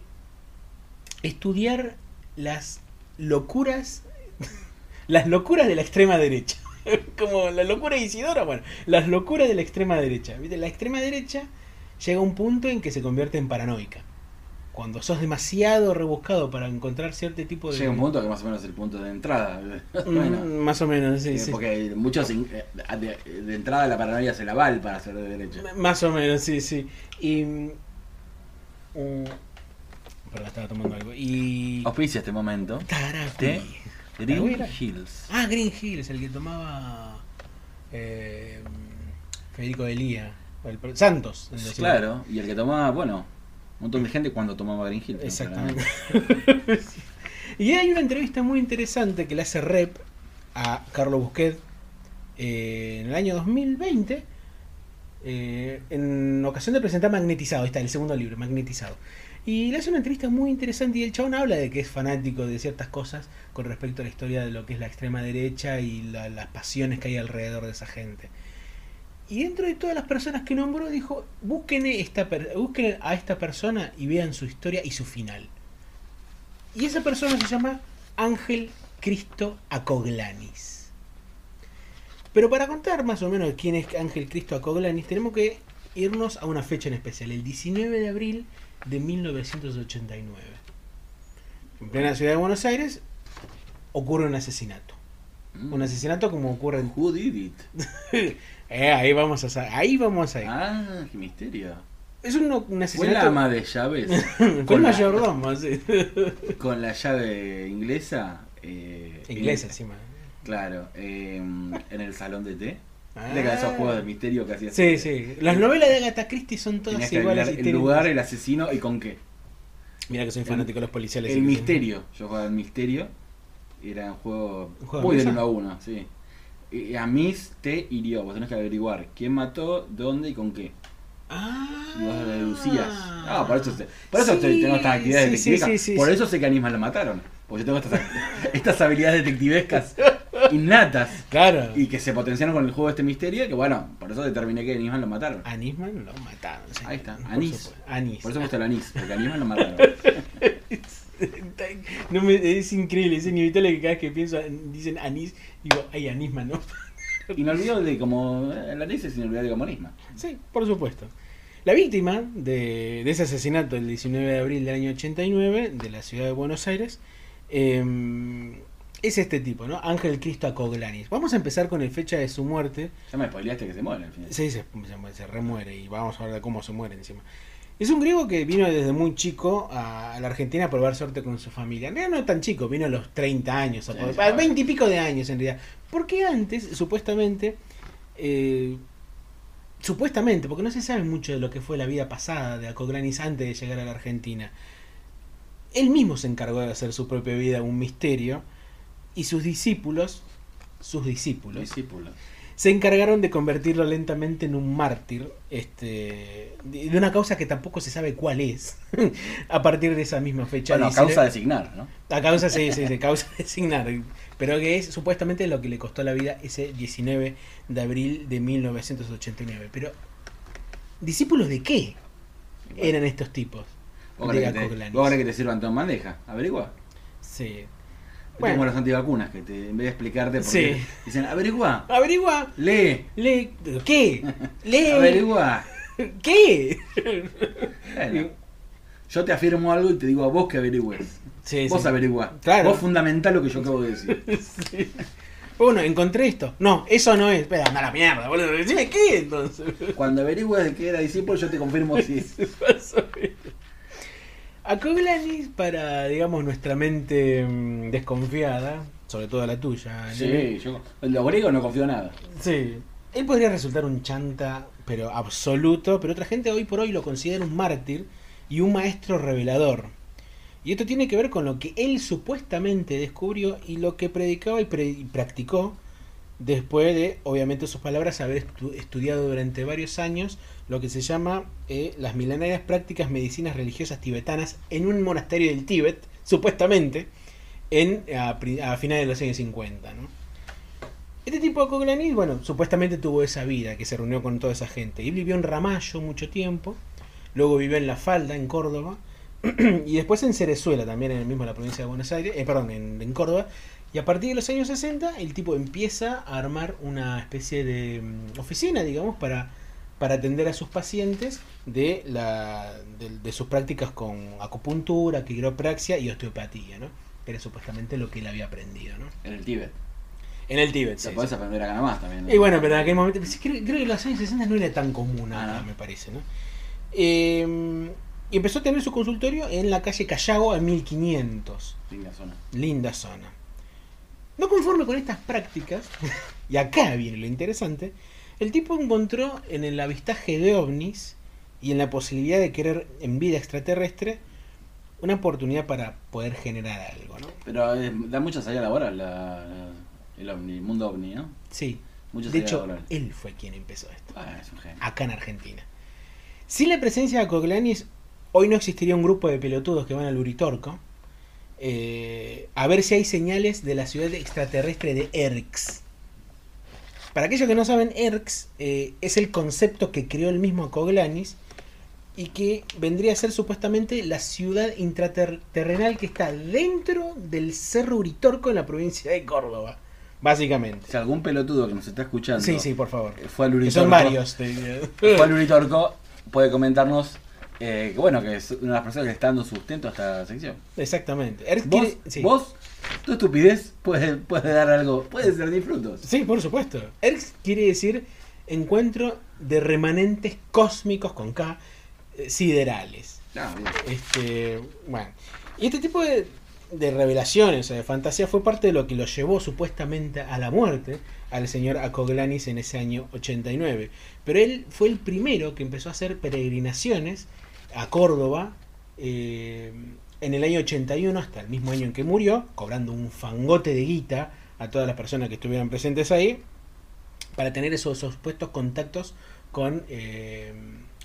estudiar las locuras, las locuras de la extrema derecha. Como la locura de Isidora, bueno, las locuras de la extrema derecha. La extrema derecha llega a un punto en que se convierte en paranoica. Cuando sos demasiado rebuscado para encontrar cierto tipo de... Llega un punto que más o menos es el punto de entrada. Mm, bueno, más o menos, sí, eh, sí. porque muchos eh, de, de entrada la paranoia se la val para ser de derecha. Más o menos, sí, sí. Y... mm, perdón, estaba tomando algo. Y... Auspicia este momento. Tarapi. de Green. Hills. Ah, Green Hills, el que tomaba eh, Federico Delía. el Santos. de- Claro, y el que tomaba, bueno, un montón de gente cuando tomaba Green Hills. ¿no? Exactamente. y hay una entrevista muy interesante que le hace Rep a Carlos Busquet eh, en el año 2020. eh, en ocasión de presentar Magnetizado, ahí está el segundo libro, Magnetizado. Y le hace una entrevista muy interesante y el chabón habla de que es fanático de ciertas cosas con respecto a la historia de lo que es la extrema derecha y la- las pasiones que hay alrededor de esa gente. Y dentro de todas las personas que nombró, dijo, busquen, esta per- busquen a esta persona y vean su historia y su final. Y esa persona se llama Ángel Cristo Acoglanis. Pero para contar más o menos quién es Ángel Cristo Acoglanis, tenemos que irnos a una fecha en especial, el 19 de abril de 1989. En plena ciudad de Buenos Aires ocurre un asesinato. Mm. Un asesinato como ocurre en... Who did it? Eh, ahí vamos a ahí vamos a ir. Ah, qué misterio. Es un, un Fue la asesinato... ama de llaves Fue el con, la, mayordomo, sí. con la llave inglesa. eh, Inglés en- encima. Claro, eh, en el salón de té. Ah. Esos juegos de misterio que hacía. Sí, sí. Las novelas de Agatha Christie son todas que iguales. el lugar, el asesino y con qué. Mira que soy fanático de los policiales. El misterio. Yo jugaba el misterio. Era un juego, ¿Un juego de muy de mesa? uno a uno, sí. A Miss te hirió. Vos tenés que averiguar quién mató, dónde y con qué. Ah. Y vos deducías. Ah, por eso, por eso Sí, tengo estas actividades sí, detectivescas. sí, por eso sé que a Nisman lo mataron. Porque yo tengo estas, estas habilidades detectivescas innatas. Claro. Y que se potenciaron con el juego de este misterio. Que bueno, por eso determiné que a Nisman lo mataron. A Nisman lo mataron. Ahí está, Por Anís. supuesto. Anís. Por eso me gusta el anís, porque a Nisman lo mataron. No me- es increíble, es inevitable que cada vez que pienso, dicen anís, digo, ay, anisman, ¿no? Inolvidable como. El anís es inolvidable como Nisman. Sí, por supuesto. La víctima de, de ese asesinato el 19 de abril del año 89 de la ciudad de Buenos Aires eh, es este tipo, ¿no? Ángel Cristo Acoglanis. Vamos a empezar con la fecha de su muerte. Ya me spoileaste que se muere al final. Sí, se, se- se remuere y vamos a hablar de cómo se muere encima. Es un griego que vino desde muy chico a, la Argentina a probar suerte con su familia. No, no tan chico, vino a los 30 años, a Sí, probar- sí. a 20 y pico de años en realidad. Porque antes, supuestamente, eh, supuestamente, porque no se sabe mucho de lo que fue la vida pasada de Acoglanis antes de llegar a la Argentina. Él mismo se encargó de hacer su propia vida un misterio y sus discípulos, sus discípulos, Discípulo. Se encargaron de convertirlo lentamente en un mártir, este, de una causa que tampoco se sabe cuál es, a partir de esa misma fecha. Bueno, a causa de signar, ¿no? a causa, sí, sí, sí, causa de signar, pero que es supuestamente lo que le costó la vida ese 19 de abril de 1989. Pero, ¿discípulos de qué eran estos tipos? ¿Vos que te sirvan todo en bandeja? Averigua. Sí. Bueno. como los antivacunas, que te, en vez de explicarte por Sí. qué, dicen, averigua, Averigua, lee, lee, ¿qué? Lee, averigua. ¿qué? Bueno, yo te afirmo algo y te digo a vos que averigües. Sí, vos sí. averigua. Claro. Vos fundamental lo que yo acabo de decir. Sí. Bueno, encontré esto. No, eso no es. Espera, anda a la mierda, boludo. Decime qué entonces. Cuando averigües de que era discípulo, yo te confirmo si es. A Coglanis, para, digamos, nuestra mente mm, desconfiada, sobre todo la tuya, Sí, yo. Los griegos no confío en nada. Sí. Él podría resultar un chanta, pero absoluto, pero otra gente hoy por hoy lo considera un mártir y un maestro revelador. Y esto tiene que ver con lo que él supuestamente descubrió y lo que predicaba y, pre- y practicó después de, obviamente, sus palabras, haber estu- estudiado durante varios años lo que se llama eh, las milenarias prácticas medicinas religiosas tibetanas en un monasterio del Tíbet, supuestamente, en, a, a finales de los años 50. ¿no? Este tipo de Coglanis, bueno, supuestamente tuvo esa vida, que se reunió con toda esa gente. Y vivió en Ramallo mucho tiempo, luego vivió en La Falda, en Córdoba, y después en Cerezuela, también en el mismo la provincia de Buenos Aires, eh, perdón, en Córdoba. Y a partir de los años 60, el tipo empieza a armar una especie de mm, oficina, digamos, para, para atender a sus pacientes de, la, de, de sus prácticas con acupuntura, quiropraxia y osteopatía, ¿no? Que era supuestamente lo que él había aprendido, ¿no? En el Tíbet. En el Tíbet, Se sí, podés sí. aprender acá nomás también. ¿no? Y bueno, pero en aquel momento, pues, creo, creo que en los años 60 no era tan común Ah, acá, ¿no? me parece, ¿no? Eh, y empezó a tener su consultorio en la calle Callago a 1500. Linda zona. Linda zona. No conforme con estas prácticas, y acá viene lo interesante, el tipo encontró en el avistaje de ovnis y en la posibilidad de querer en vida extraterrestre una oportunidad para poder generar algo, ¿no? Pero eh, da mucha salida laboral la, la- el ovni, el mundo ovni, ¿no? Sí. Mucha De hecho, laboral. él fue quien empezó esto. Ah, es un genio. acá en Argentina. Sin la presencia de Coglanis, hoy no existiría un grupo de pelotudos que van al Uritorco eh, a ver si hay señales de la ciudad extraterrestre de Erx. Para aquellos que no saben, Erx eh, es el concepto que creó el mismo Coglanis y que vendría a ser supuestamente la ciudad intraterrenal que está dentro del Cerro Uritorco en la provincia de Córdoba. Básicamente. Si algún pelotudo que nos está escuchando Sí, sí, por favor. fue al Que Uritorco, son varios. te fue al Uritorco, puede comentarnos eh, que bueno, que es una de las personas que está dando sustento a esta sección. Exactamente. Vos, quiere- sí. vos, tu estupidez puede, puede dar algo, puede ser frutos. Sí, por supuesto. Erx quiere decir encuentro de remanentes cósmicos con K eh, siderales. Ah. Este, bueno. Y este tipo de, de revelaciones o de fantasía fue parte de lo que lo llevó supuestamente a la muerte al señor Acoglanis en ese año 89. Pero él fue el primero que empezó a hacer peregrinaciones a Córdoba eh, en el año 81 hasta el mismo año en que murió, cobrando un fangote de guita a todas las personas que estuvieran presentes ahí para tener esos supuestos contactos con, eh,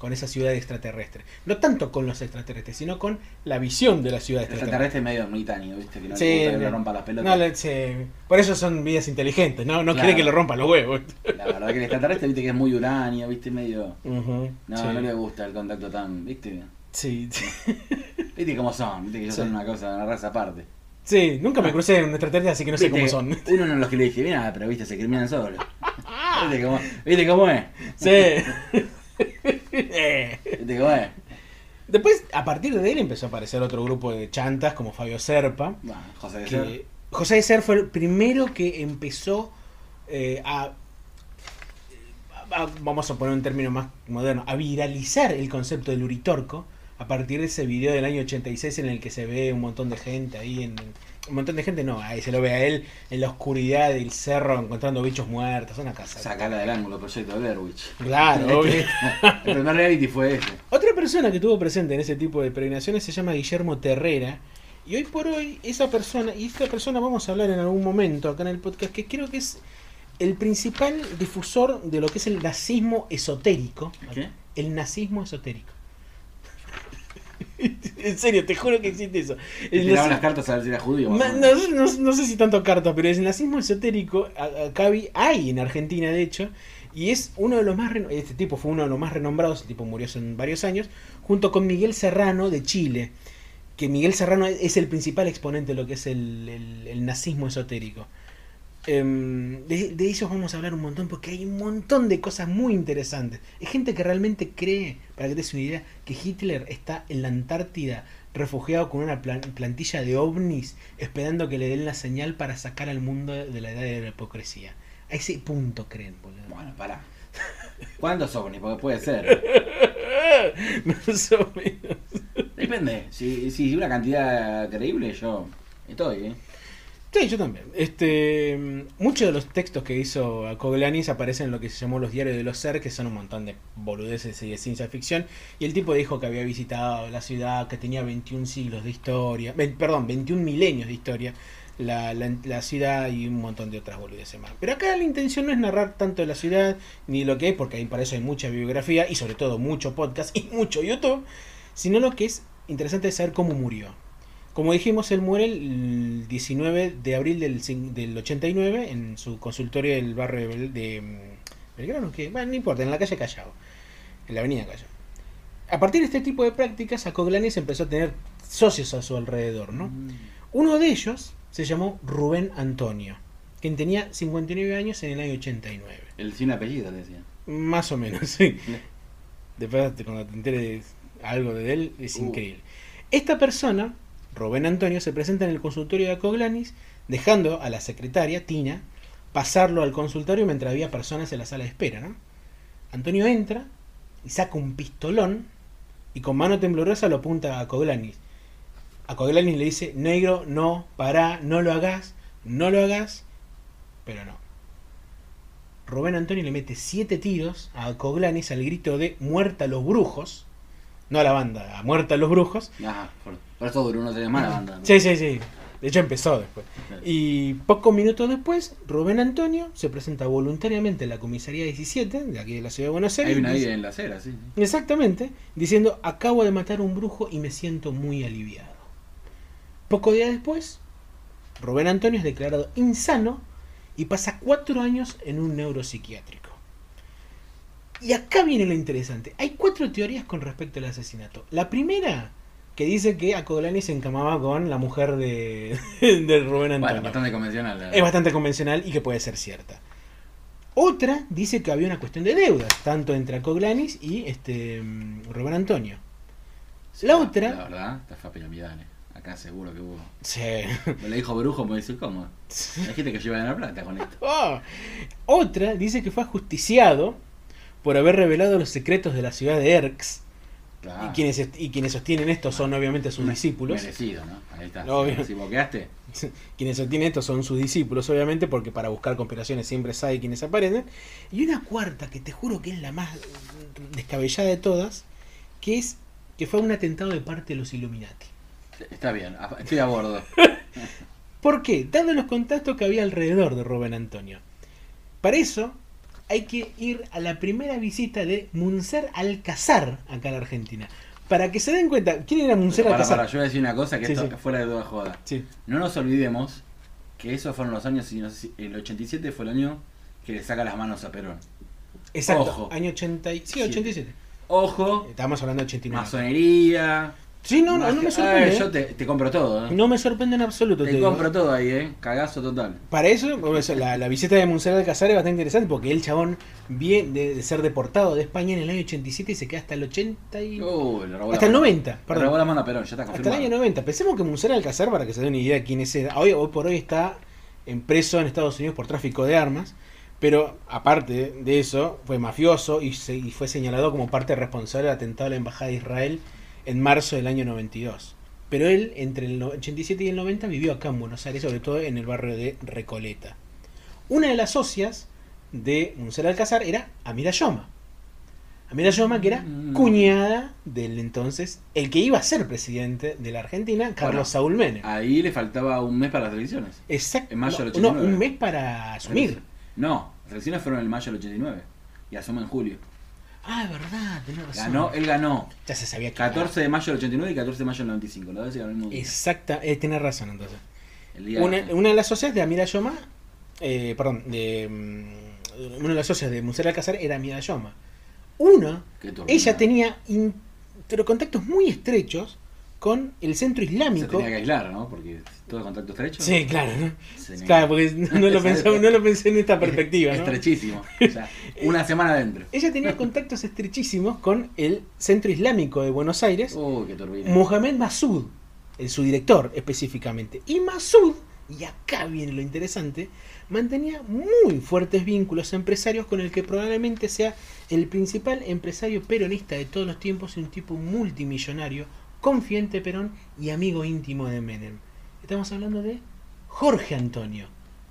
con esa ciudad extraterrestre. No tanto con los extraterrestres, sino con la visión de la ciudad El extraterrestre. extraterrestre es medio ermitaño, ¿viste? Que no Sí, le no. le rompa las pelotas. No, se- por eso son vidas inteligentes, no, no Claro. cree que le rompan los huevos. La verdad que el extraterrestre, viste que es muy uranio, viste, medio... No, sí. no le gusta el contacto tan, viste... Sí, sí. Viste cómo son, viste que ellos Sí. son una cosa, una raza aparte. Sí, nunca me crucé en un extraterrestre, así que no sé cómo son. Uno de los que le dije, mira, pero viste, se criminan solo. ¿Viste cómo, ¿Viste cómo es? Sí. Eh. ¿Viste cómo es? Después, a partir de él empezó a aparecer otro grupo de chantas como Fabio Serpa. Bueno, José de Ser. José de Ser fue el primero que empezó eh, a, a- vamos a poner un término más moderno, a viralizar el concepto del uritorco a partir de ese video del año 86 en el que se ve un montón de gente ahí en un montón de gente no, ahí se lo ve a él en la oscuridad del cerro encontrando bichos muertos, una casa. Sacala del ángulo, proyecto de Blair Witch. Claro, obvio. el primer reality fue ese. Otra persona que estuvo presente en ese tipo de peregrinaciones se llama Guillermo Terrera. Y hoy por hoy, esa persona, y esta persona vamos a hablar en algún momento acá en el podcast, que creo que es el principal difusor de lo que es el nazismo esotérico. ¿Qué? El nazismo esotérico. en serio, te juro que existe eso. Le El tiraban las cartas a ver si era judío. Ma- no, no- no sé si tanto cartas, pero el nazismo esotérico acá hay en Argentina, de hecho, y es uno de los más este tipo fue uno de los más renombrados, el tipo murió hace varios años, junto con Miguel Serrano de Chile, que Miguel Serrano es el principal exponente de lo que es el, el- el nazismo esotérico. Em, de, de ellos vamos a hablar un montón porque hay un montón de cosas muy interesantes. Hay gente que realmente cree, para que te des una idea, que Hitler está en la Antártida refugiado con una plan- plantilla de ovnis esperando que le den la señal para sacar al mundo de la edad de la hipocresía. A ese punto creen, boludo. Bueno, pará. ¿Cuántos ovnis? Porque puede ser. Más o menos. Depende. Si, si una cantidad creíble, yo estoy, ¿eh? Sí, yo también. Este, mm, muchos de los textos que hizo Coglanis aparecen en lo que se llamó los diarios de los ser, que son un montón de boludeces y de ciencia ficción. Y el tipo dijo que había visitado la ciudad, que tenía 21 siglos de historia, perdón, 21 milenios de historia, la, la- ciudad y un montón de otras boludeces más. Pero acá la intención no es narrar tanto la ciudad ni lo que es, porque ahí para eso hay mucha bibliografía y sobre todo mucho podcast y mucho YouTube, sino lo que es interesante es saber cómo murió. Como dijimos, él muere el 19 de abril del, del 89 en su consultorio del barrio de, mm, Belgrano, que bueno, no importa, en la calle Callao, en la avenida Callao. A partir de este tipo de prácticas, Acoglanis empezó a tener socios a su alrededor, ¿no? Uno de ellos se llamó Rubén Antonio, quien tenía 59 años en el año 89. El sin apellido, decía. Más o menos, sí. Después, cuando te enteres algo de él, es Uh. increíble. Esta persona, Rubén Antonio, se presenta en el consultorio de Acoglanis, dejando a la secretaria, Tina, pasarlo al consultorio mientras había personas en la sala de espera. Antonio entra y saca un pistolón y con mano temblorosa lo apunta a Acoglanis. Acoglanis le dice, negro, no, pará, no lo hagas, no lo hagas, pero no. Rubén Antonio le mete siete tiros a Coglanis al grito de muerta a los brujos. No a la banda, a muerta a los brujos. Por, por eso duró años más la banda. Sí, sí, sí. De hecho empezó después. Y pocos minutos después, Rubén Antonio se presenta voluntariamente en la comisaría 17 de aquí de la ciudad de Buenos Aires. Hay una dice- ahí en la acera, sí. Exactamente, diciendo, acabo de matar a un brujo y me siento muy aliviado. Poco día después, Rubén Antonio es declarado insano y pasa cuatro años en un neuropsiquiátrico. Y acá viene lo interesante. Hay cuatro teorías con respecto al asesinato. La primera, que dice que Acogolani se encamaba con la mujer de, de Rubén Antonio. Bueno, bastante convencional. la Es bastante convencional y que puede ser cierta. Otra dice que había una cuestión de deudas, tanto entre Acoglanis y este mm, Rubén Antonio. Sí, la otra- La verdad, esta fue piramidal. eh. Acá seguro que hubo. Sí. Me le dijo brujo, me dice, ¿cómo? Hay gente que lleva la plata con esto. Ah. Otra dice que fue ajusticiado por haber revelado los secretos de la ciudad de Erx. Claro. Y, quienes, y quienes sostienen esto son obviamente sus discípulos. Merecido, ¿no? Ahí está. Obvio. Si boqueaste, quienes sostienen esto son sus discípulos, obviamente, porque para buscar conspiraciones siempre hay quienes aparecen. Y una cuarta, que te juro que es la más descabellada de todas, que es que fue un atentado de parte de los Illuminati. está bien. Estoy a bordo. ¿Por qué? Dado los contactos que había alrededor de Rubén Antonio. Para eso hay que ir a la primera visita de Munzer Alcazar acá en la Argentina. Para que se den cuenta, ¿quién era Munzer Para, Alcazar? para, yo voy a decir una cosa que Sí, esto sí. fuera de duda joda. Sí. No nos olvidemos que esos fueron los años, y no sé si- el 87 fue el año que le saca las manos a Perón. Exacto, Ojo. año 80 y- sí, Sí. 87. Ojo, Estábamos hablando de 89. masonería. Sí, no, no, no me sorprende. Eh, ¿eh? yo te, te compro todo, ¿eh? No me sorprende en absoluto. te te digo. compro todo ahí, ¿eh? Cagazo total. Para eso, la, la visita de Munzer Alcazar es bastante interesante porque el chabón viene de, de ser deportado de España en el año 87 y se queda hasta el 80 y... Uh, hasta la el mano. 90, Le perdón. robó la mano a Perón, ya está Hasta el confirmado. año 90. Pensemos que Munzer Alcázar, para que se den una idea de quién es era, hoy, hoy por hoy está en preso en Estados Unidos por tráfico de armas, pero aparte de eso, fue mafioso y, se- y fue señalado como parte responsable del atentado a la Embajada de Israel en marzo del año 92. Pero él, entre el no- 87 y el 90, vivió acá en Buenos Aires, sobre todo en el barrio de Recoleta. Una de las socias de Munzer Alcázar era Amira Yoma. Amira Yoma, que era Mm. cuñada del entonces, el que iba a ser presidente de la Argentina, Carlos Bueno, Saúl Menem. Ahí le faltaba un mes para las elecciones. Exacto. en mayo del no, 89. un mes para asumir. No, las elecciones fueron en el mayo del 89. Y asume en julio. Ah, es verdad, tenés razón. Ganó, él ganó. Ya se sabía que 14 de mayo del 89 y 14 de mayo del 95. Las veces ganó el mismo día. Exacta, eh, tenés razón entonces. Una, de las socias de Amira Yoma, eh, perdón, de, mm, una de las socias de Museo Alcázar era Amira Yoma. Turbio. ella tenía in- pero contactos muy estrechos con el centro Se islámico. tenía que aislar, ¿no? Porque todo contacto estrecho. Sí, claro, ¿no? se Claro, porque no lo, pensé, no lo pensé en esta perspectiva. ¿no? Estrechísimo. O sea, una semana adentro. Ella tenía contactos estrechísimos con el Centro Islámico de Buenos Aires, Uy, qué turbina. Mohamed Masud, el, su director específicamente. Y Masud, y acá viene lo interesante, mantenía muy fuertes vínculos empresarios con el que probablemente sea el principal empresario peronista de todos los tiempos y un tipo multimillonario, confidente de Perón y amigo íntimo de Menem. Estamos hablando de Jorge Antonio,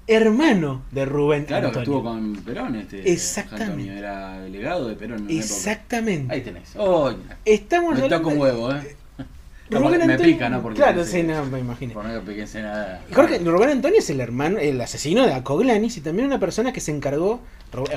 hermano de Rubén Claro, Antonio. estuvo con Perón este. Exactamente. Antonio, era delegado de Perón. en. Exactamente. Ahí tenés. Oh, Estamos me hablando de- huevo, ¿eh? Rubén me Antonio- pica, ¿no? Porque claro, sí, no, me imagino. Por no que piquense nada. Jorge, Rubén Antonio es el hermano, el asesino de Acoglanis y también una persona que se encargó,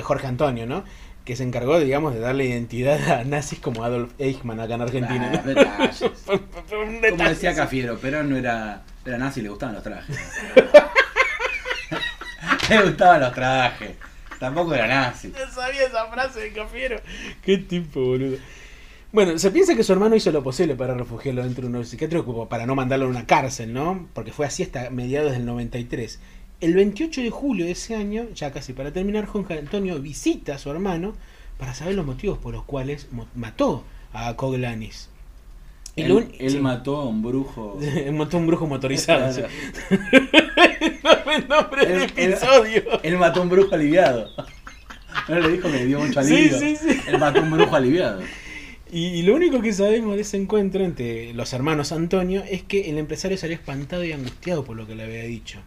Jorge Antonio, ¿no? Que se encargó, digamos, de darle identidad a nazis como Adolf Eichmann acá en Argentina. Ah, ¿no? detalles. Un Como decía. Cafiero, Perón no era, era nazi y le gustaban los trajes. le gustaban los trajes. Tampoco era nazi. No sabía esa frase de Cafiero. Qué tipo, boludo. Bueno, se piensa que su hermano hizo lo posible para refugiarlo dentro de un psiquiátrico para no mandarlo a una cárcel, ¿no? Porque fue así hasta mediados del 93. El 28 de julio de ese año, ya casi para terminar, Jorge Antonio visita a su hermano para saber los motivos por los cuales mató a Coglanis. Él, un- él sí. mató a un brujo. mató a un brujo motorizado. sí. Claro. el nombre del Él- él- episodio. Él mató a un brujo aliviado. No le dijo que le dio mucho Sí, alivio. sí, sí. Él mató a un brujo aliviado. Y, y lo único que sabemos de ese encuentro entre los hermanos Antonio es que el empresario salió espantado y angustiado por lo que le había dicho.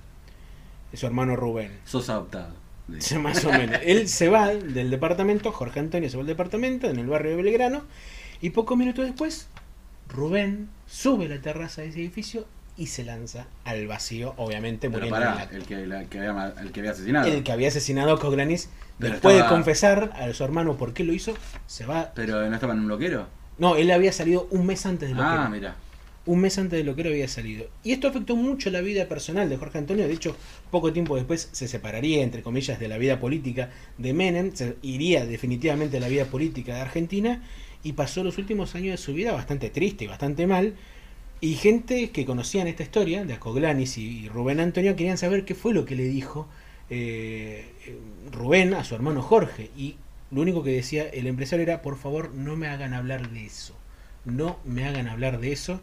Su hermano Rubén. Sos adoptado. Sí, Más o menos. Él se va del departamento, Jorge Antonio se va al departamento en el barrio de Belgrano. Y pocos minutos después, Rubén sube la terraza de ese edificio y se lanza al vacío, obviamente Pero muriendo en pará, el que, la- que había, el que había asesinado. El que había asesinado a Coglanis, Pero después de confesar a su hermano por qué lo hizo, se va. Pero no estaba en un bloquero. No, él había salido un mes antes de lo Ah, que mira. Un mes antes de lo que él había salido. Y esto afectó mucho la vida personal de Jorge Antonio. De hecho, poco tiempo después se separaría, entre comillas, de la vida política de Menem. Iría definitivamente a la vida política de Argentina. Y pasó los últimos años de su vida bastante triste y bastante mal. Y gente que conocían esta historia de Acoglanis y, y Rubén Antonio querían saber qué fue lo que le dijo eh, eh, Rubén a su hermano Jorge. Y lo único que decía el empresario era, por favor, no me hagan hablar de eso. No me hagan hablar de eso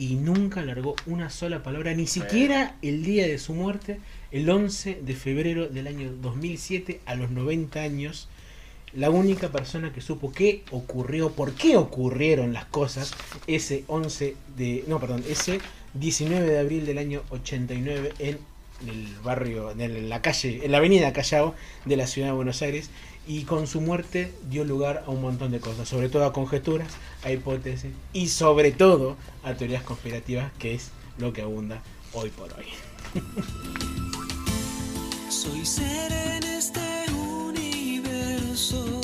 y nunca largó una sola palabra, ni siquiera el día de su muerte, el 11 de febrero del año 2007, a los 90 años. La única persona que supo qué ocurrió, por qué ocurrieron las cosas, ese 11 de. No, perdón, ese 19 de abril del año 89 en el barrio, en la calle, en la avenida Callao de la ciudad de Buenos Aires. Y con su muerte dio lugar a un montón de cosas, sobre todo a conjeturas, a hipótesis y sobre todo a teorías conspirativas, que es lo que abunda hoy por hoy. Soy ser en este universo,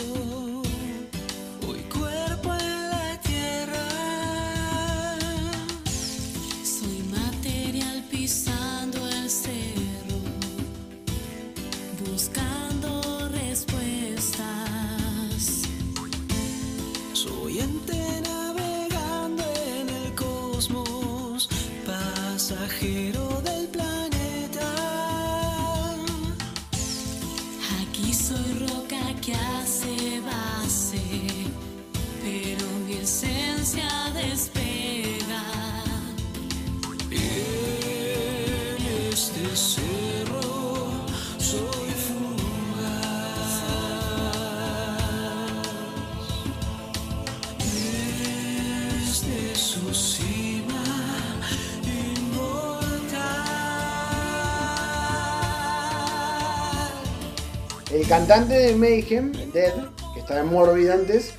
El cantante de Mayhem, Dead, que estaba en Morbid antes,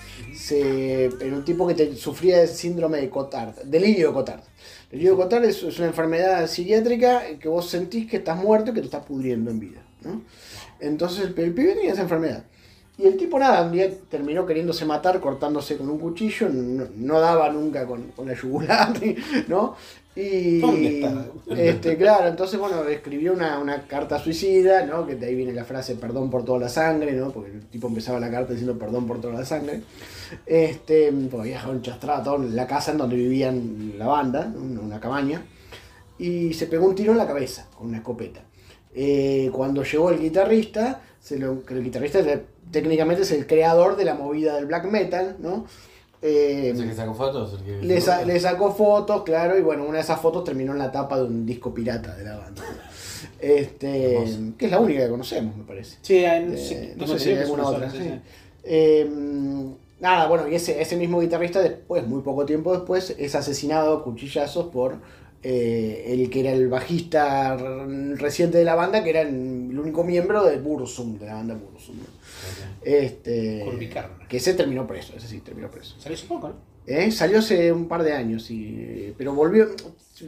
era un tipo que te- sufría de síndrome de Cotard, delirio de Cotard. Delirio de Cotard es, una enfermedad psiquiátrica que vos sentís que estás muerto y que te estás pudriendo en vida. Entonces el, pibe tenía esa enfermedad. Y el tipo nada, un día terminó queriéndose matar cortándose con un cuchillo, no, no daba nunca con, con la yugular, ¿no? Y ¿Dónde está? este, claro, entonces bueno, escribió una, una carta suicida, ¿no? Que de ahí viene la frase perdón por toda la sangre, ¿no? Porque el tipo empezaba la carta diciendo perdón por toda la sangre. Este, dejado enchastrada toda la casa en donde vivían la banda, una, una cabaña. Y se pegó un tiro en la cabeza con una escopeta. Eh, cuando llegó el guitarrista, se lo- el guitarrista técnicamente es el creador de la movida del black metal, ¿no? Eh, ¿Es el que sacó fotos? El que- le, sa- le sacó fotos, claro, y bueno, una de esas fotos terminó en la tapa de un disco pirata de la banda. Este, que es la única que conocemos, me parece. Sí, hay- Eh, sí, no sé si hay alguna otra. sí. sí. Eh, Nada, bueno, y ese, ese mismo guitarrista después, muy poco tiempo después, es asesinado a cuchillazos por eh, el que era el bajista reciente de la banda, que era el, el único miembro de Bursum, de la banda Bursum. Este, que ese terminó preso, ese sí, terminó preso. Salió hace poco, ¿no? ¿Eh? Salió hace un par de años, y, pero volvió,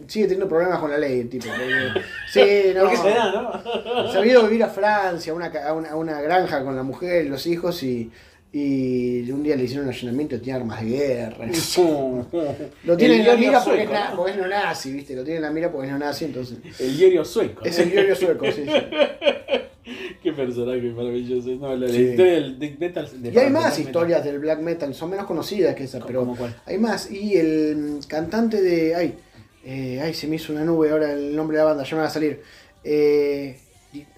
sigue teniendo problemas con la ley, el tipo. porque- sí, no. ¿Por qué será, no? Se había ido a vivir a Francia, a una, a una, a una granja con la mujer y los hijos y, y un día le hicieron un allanamiento y tenía armas de guerra. Lo tiene en la mira porque, sueco, es ¿no? porque es no nazi, ¿viste? Lo tiene en la mira porque es no nazi, entonces. El diario sueco. Es el diario sueco, sí, sí. Qué personaje maravilloso. No, la, Sí. historia del metal. Y hay más metal. historias del black metal, son menos conocidas que esas, pero ¿Cómo cuál? hay más. Y el cantante de. Ay, eh, ay, se me hizo una nube ahora el nombre de la banda, ya me va a salir. Eh,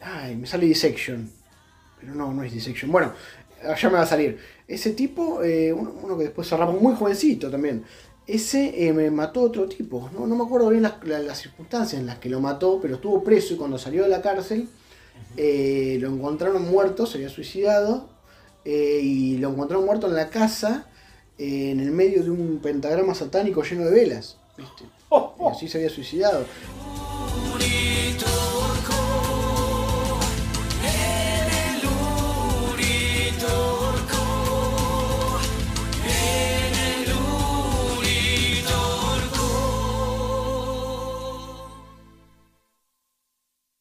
ay, me sale Dissection. Pero no, no es Dissection. Bueno, ya me va a salir. Ese tipo, eh, uno, uno que después cerramos muy jovencito también. Ese eh, me mató otro tipo. No, no me acuerdo bien las, la- las circunstancias en las que lo mató, pero estuvo preso y cuando salió de la cárcel eh, lo encontraron muerto, se había suicidado. eh, y lo encontraron muerto en la casa, en el medio de un pentagrama satánico lleno de velas. ¿viste? Y así se había suicidado.